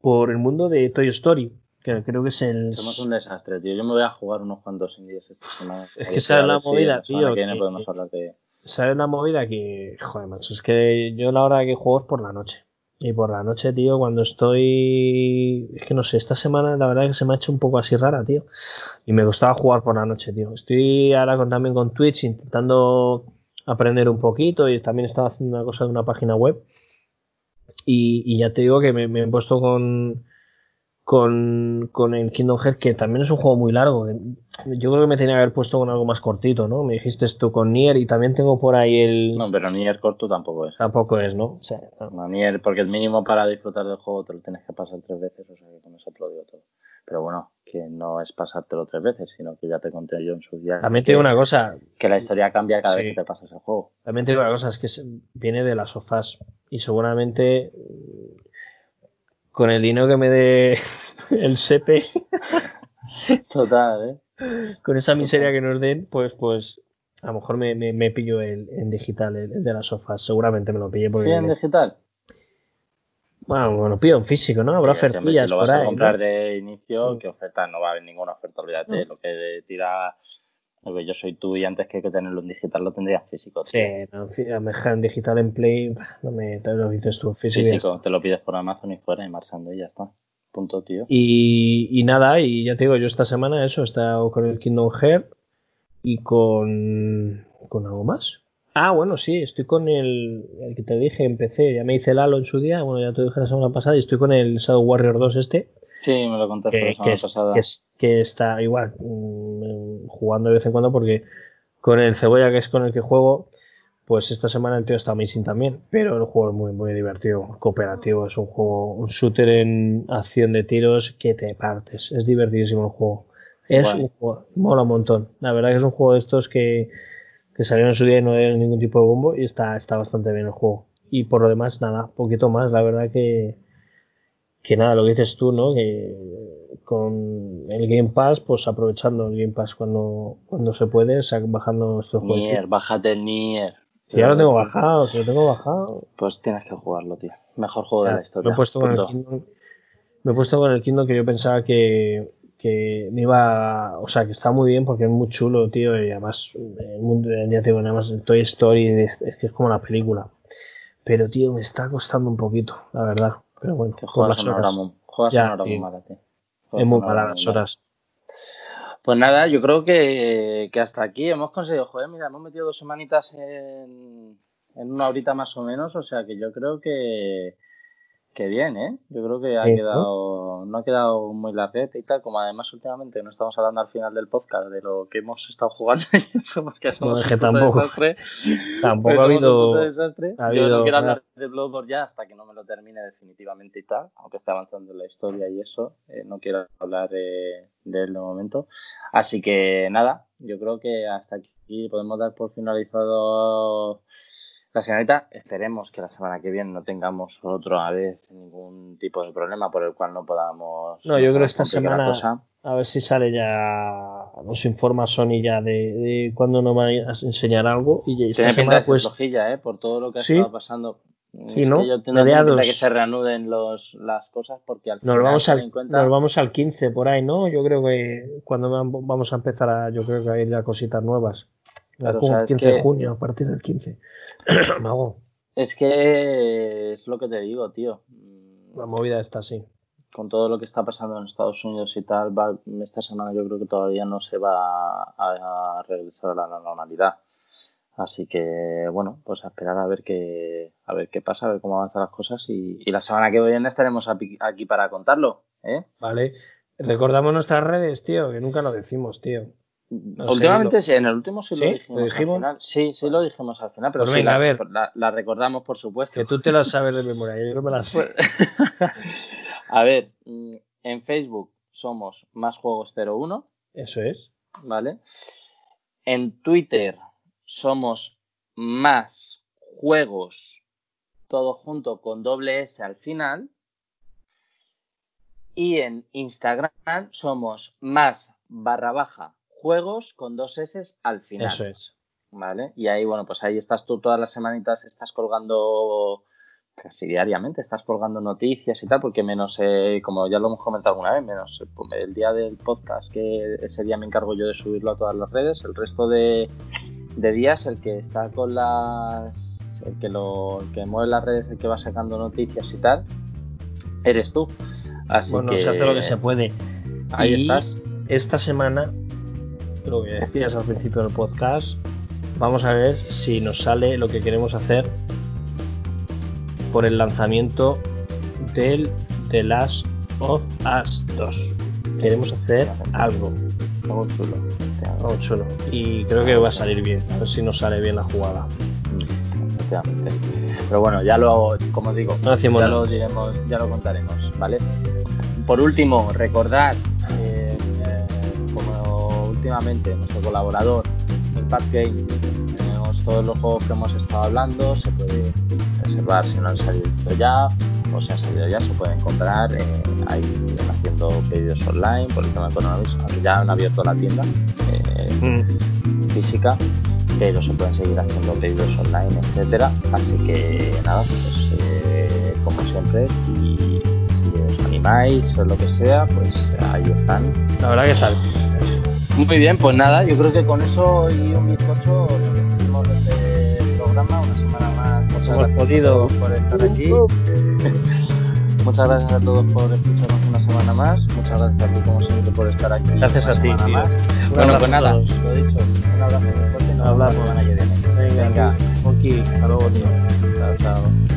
B: por el mundo de Toy Story. Que creo que es el.
A: Somos un desastre, tío. Yo me voy a jugar unos cuantos indies esta semana.
B: Es que esa es la movida, tío.
A: Que, podemos hablar de
B: ¿Sabes la movida? Que, joder, macho, es que yo la hora que juego es por la noche. Y por la noche, tío, cuando estoy. Es que no sé, esta semana la verdad que se me ha hecho un poco así rara, tío. Y me gustaba jugar por la noche, tío. Estoy ahora también con Twitch intentando aprender un poquito y también estaba haciendo una cosa de una página web. Y, ya te digo que me he puesto con, con, con el Kingdom Hearts, que también es un juego muy largo. Yo creo que me tenía que haber puesto con algo más cortito, ¿no? Me dijiste esto con Nier y también tengo por ahí el.
A: No, pero Nier corto tampoco es.
B: Tampoco es, ¿no? O sea,
A: no. Nier, porque el mínimo para disfrutar del juego te lo tienes que pasar tres veces, o sea que con eso te lo digo todo. Pero bueno, que no es pasártelo tres veces, sino que ya te conté yo en su día.
B: También te digo una cosa.
A: Que la historia cambia cada vez que te pasas el juego.
B: También te digo una cosa, es que viene de las sofás y seguramente con el dinero que me dé [LAUGHS] el SEPE,
A: Total, ¿eh?
B: Con esa miseria que nos den, pues, pues a lo mejor me, me, pillo el, en digital, el, de las sofás. Seguramente me lo pille. Porque
A: ¿Sí, en digital?
B: Bueno, me lo pillo en físico, ¿no? Habrá ofertas. Si
A: lo vas a comprar de inicio, ¿qué oferta? No va a haber ninguna oferta, olvídate. Lo que tira yo soy tú y antes que, tenerlo en digital lo tendría en físico.
B: Sí, no, en digital en Play, no me te lo dices tú
A: físico. Físico, te lo pides por Amazon y fuera y marchando y ya está. Punto, tío.
B: Y, y nada, y ya te digo, yo esta semana eso, he estado con el Kingdom Hearts y con, con algo más. Ah, bueno, sí, estoy con el, el que te dije, empecé, ya me hice el Halo en su día, bueno, ya te dije la semana pasada, y estoy con el Shadow Warrior 2 este.
A: Sí, me lo contaste la semana pasada.
B: Que, que, está igual, mm, jugando de vez en cuando, porque con el Cebolla, que es con el que juego, pues esta semana el tío está amazing también, pero el juego es muy, muy divertido, cooperativo, es un juego, un shooter en acción de tiros que te partes, es divertidísimo el juego. Es un juego, mola un montón. La verdad que es un juego de estos que, que salieron en su día y no hay ningún tipo de bombo y está, está bastante bien el juego. Y por lo demás, nada, poquito más, la verdad que, que nada, lo que dices tú, ¿no? Que con el Game Pass, pues aprovechando el Game Pass cuando, cuando se puede, bajando estos juegos.
A: Nier, bájate el Nier.
B: Si ya lo tengo bajado, si lo tengo bajado.
A: Pues tienes que jugarlo, tío. Mejor juego de la historia.
B: Me he puesto con el Kingdom, me he puesto con el Kingdom que yo pensaba que, que me iba, o sea, que está muy bien porque es muy chulo, tío, y además el mundo, ya te digo, nada más Toy Story es, que es como la película. Pero, tío, me está costando un poquito, la verdad. Pero bueno,
A: que juegas en Ramón. Juegas ya, en muy mala, tío.
B: Es muy mala las horas.
A: Pues nada, yo creo que, que, hasta aquí hemos conseguido, joder, mira, hemos metido dos semanitas en, en una horita más o menos, o sea que yo creo que, Qué bien, ¿eh? Yo creo que ha quedado, ¿no? ha quedado muy larguete y tal, como además últimamente no estamos hablando al final del podcast de lo que hemos estado jugando [LAUGHS] y eso, porque somos
B: no, que tampoco, desastre. [LAUGHS] Tampoco ha habido,
A: desastre. Yo no quiero hablar de Bloodborne ya hasta que no me lo termine definitivamente y tal, aunque esté avanzando la historia y eso, eh, no quiero hablar de, de él de momento. Así que nada, yo creo que hasta aquí podemos dar por finalizado la señorita, esperemos que la semana que viene no tengamos otra vez ningún tipo de problema por el cual no podamos.
B: No, yo creo que esta semana, a ver si sale ya, nos informa Sony ya de, de cuándo nos va a enseñar algo. Y esta
A: semana, pues. flojilla, ¿eh? Por todo lo que ha estado pasando.
B: Sí, ¿no?
A: Que yo tengo que se reanuden los, las cosas porque al
B: nos vamos al, nos vamos al 15 por ahí, ¿no? Yo creo que cuando vamos a empezar a, yo creo que a ir ya cositas nuevas. el 15 de junio, a partir del 15. [COUGHS] Mago.
A: Es que es lo que te digo, tío.
B: La movida está así.
A: Con todo lo que está pasando en Estados Unidos y tal, esta semana yo creo que todavía no se va a, regresar a la normalidad. Así que, bueno, pues a esperar a ver qué, a ver qué pasa, a ver cómo avanzan las cosas y, la semana que viene estaremos aquí para contarlo. ¿eh?
B: Vale. Recordamos nuestras redes, tío, que nunca lo decimos, tío.
A: Últimamente sí, en el último sí, lo dijimos, al final. Sí, sí lo dijimos al final, pero pues sí, la, a ver, la, recordamos por supuesto.
B: Que tú te la sabes de memoria, yo no me la sé. [LAUGHS]
A: a ver, mm, en Facebook somos más juegos 01.
B: Eso es.
A: ¿Vale? En Twitter somos más juegos todo junto con doble S al final. Y en Instagram somos más barra baja juegos con dos S al final.
B: Eso es.
A: ¿Vale? Y ahí, bueno, pues ahí estás tú todas las semanitas, estás colgando casi diariamente, estás colgando noticias y tal, porque menos, eh, como ya lo hemos comentado alguna vez, menos eh, pues, el día del podcast, que ese día me encargo yo de subirlo a todas las redes, el resto de, días, el que está con las. el que, lo, que mueve las redes, el que va sacando noticias y tal, eres tú. Así
B: bueno,
A: que.
B: se hace lo que se puede.
A: Ahí estás.
B: Esta semana lo que decías al principio del podcast, vamos a ver si nos sale lo que queremos hacer por el lanzamiento del The Last of Us 2. Queremos hacer algo.
A: Algo chulo.
B: Algo chulo. Y creo que va a salir bien. A ver si nos sale bien la jugada.
A: Pero bueno, ya lo, como digo, ya lo diremos, ya lo contaremos, ¿vale? Por último, recordar últimamente nuestro colaborador, Pad Game. Tenemos todos los juegos que hemos estado hablando, se puede reservar si no han salido ya, o se han salido ya, se pueden comprar. Eh, ahí siguen haciendo pedidos online por el tema coronavirus. Ya han abierto la tienda eh, mm. física, pero se pueden seguir haciendo pedidos online, etcétera. Así que nada, pues eh, como siempre, si, si os animáis o lo que sea, pues ahí están.
B: La verdad que están.
A: Muy bien, pues nada, yo creo que con eso y un bizcocho nos despedimos de este programa una semana más.
B: Muchas Hemos podido
A: por estar aquí. [LAUGHS] Muchas gracias a todos por escucharnos una semana más. Muchas gracias a ti, como siempre, por estar aquí.
B: Gracias a ti, tío.
A: Bueno, pues nada, lo dicho. Un abrazo muy fuerte y nos vemos la semana que viene.
B: Venga, Venga. Hasta luego, tío.
A: Chao, chao.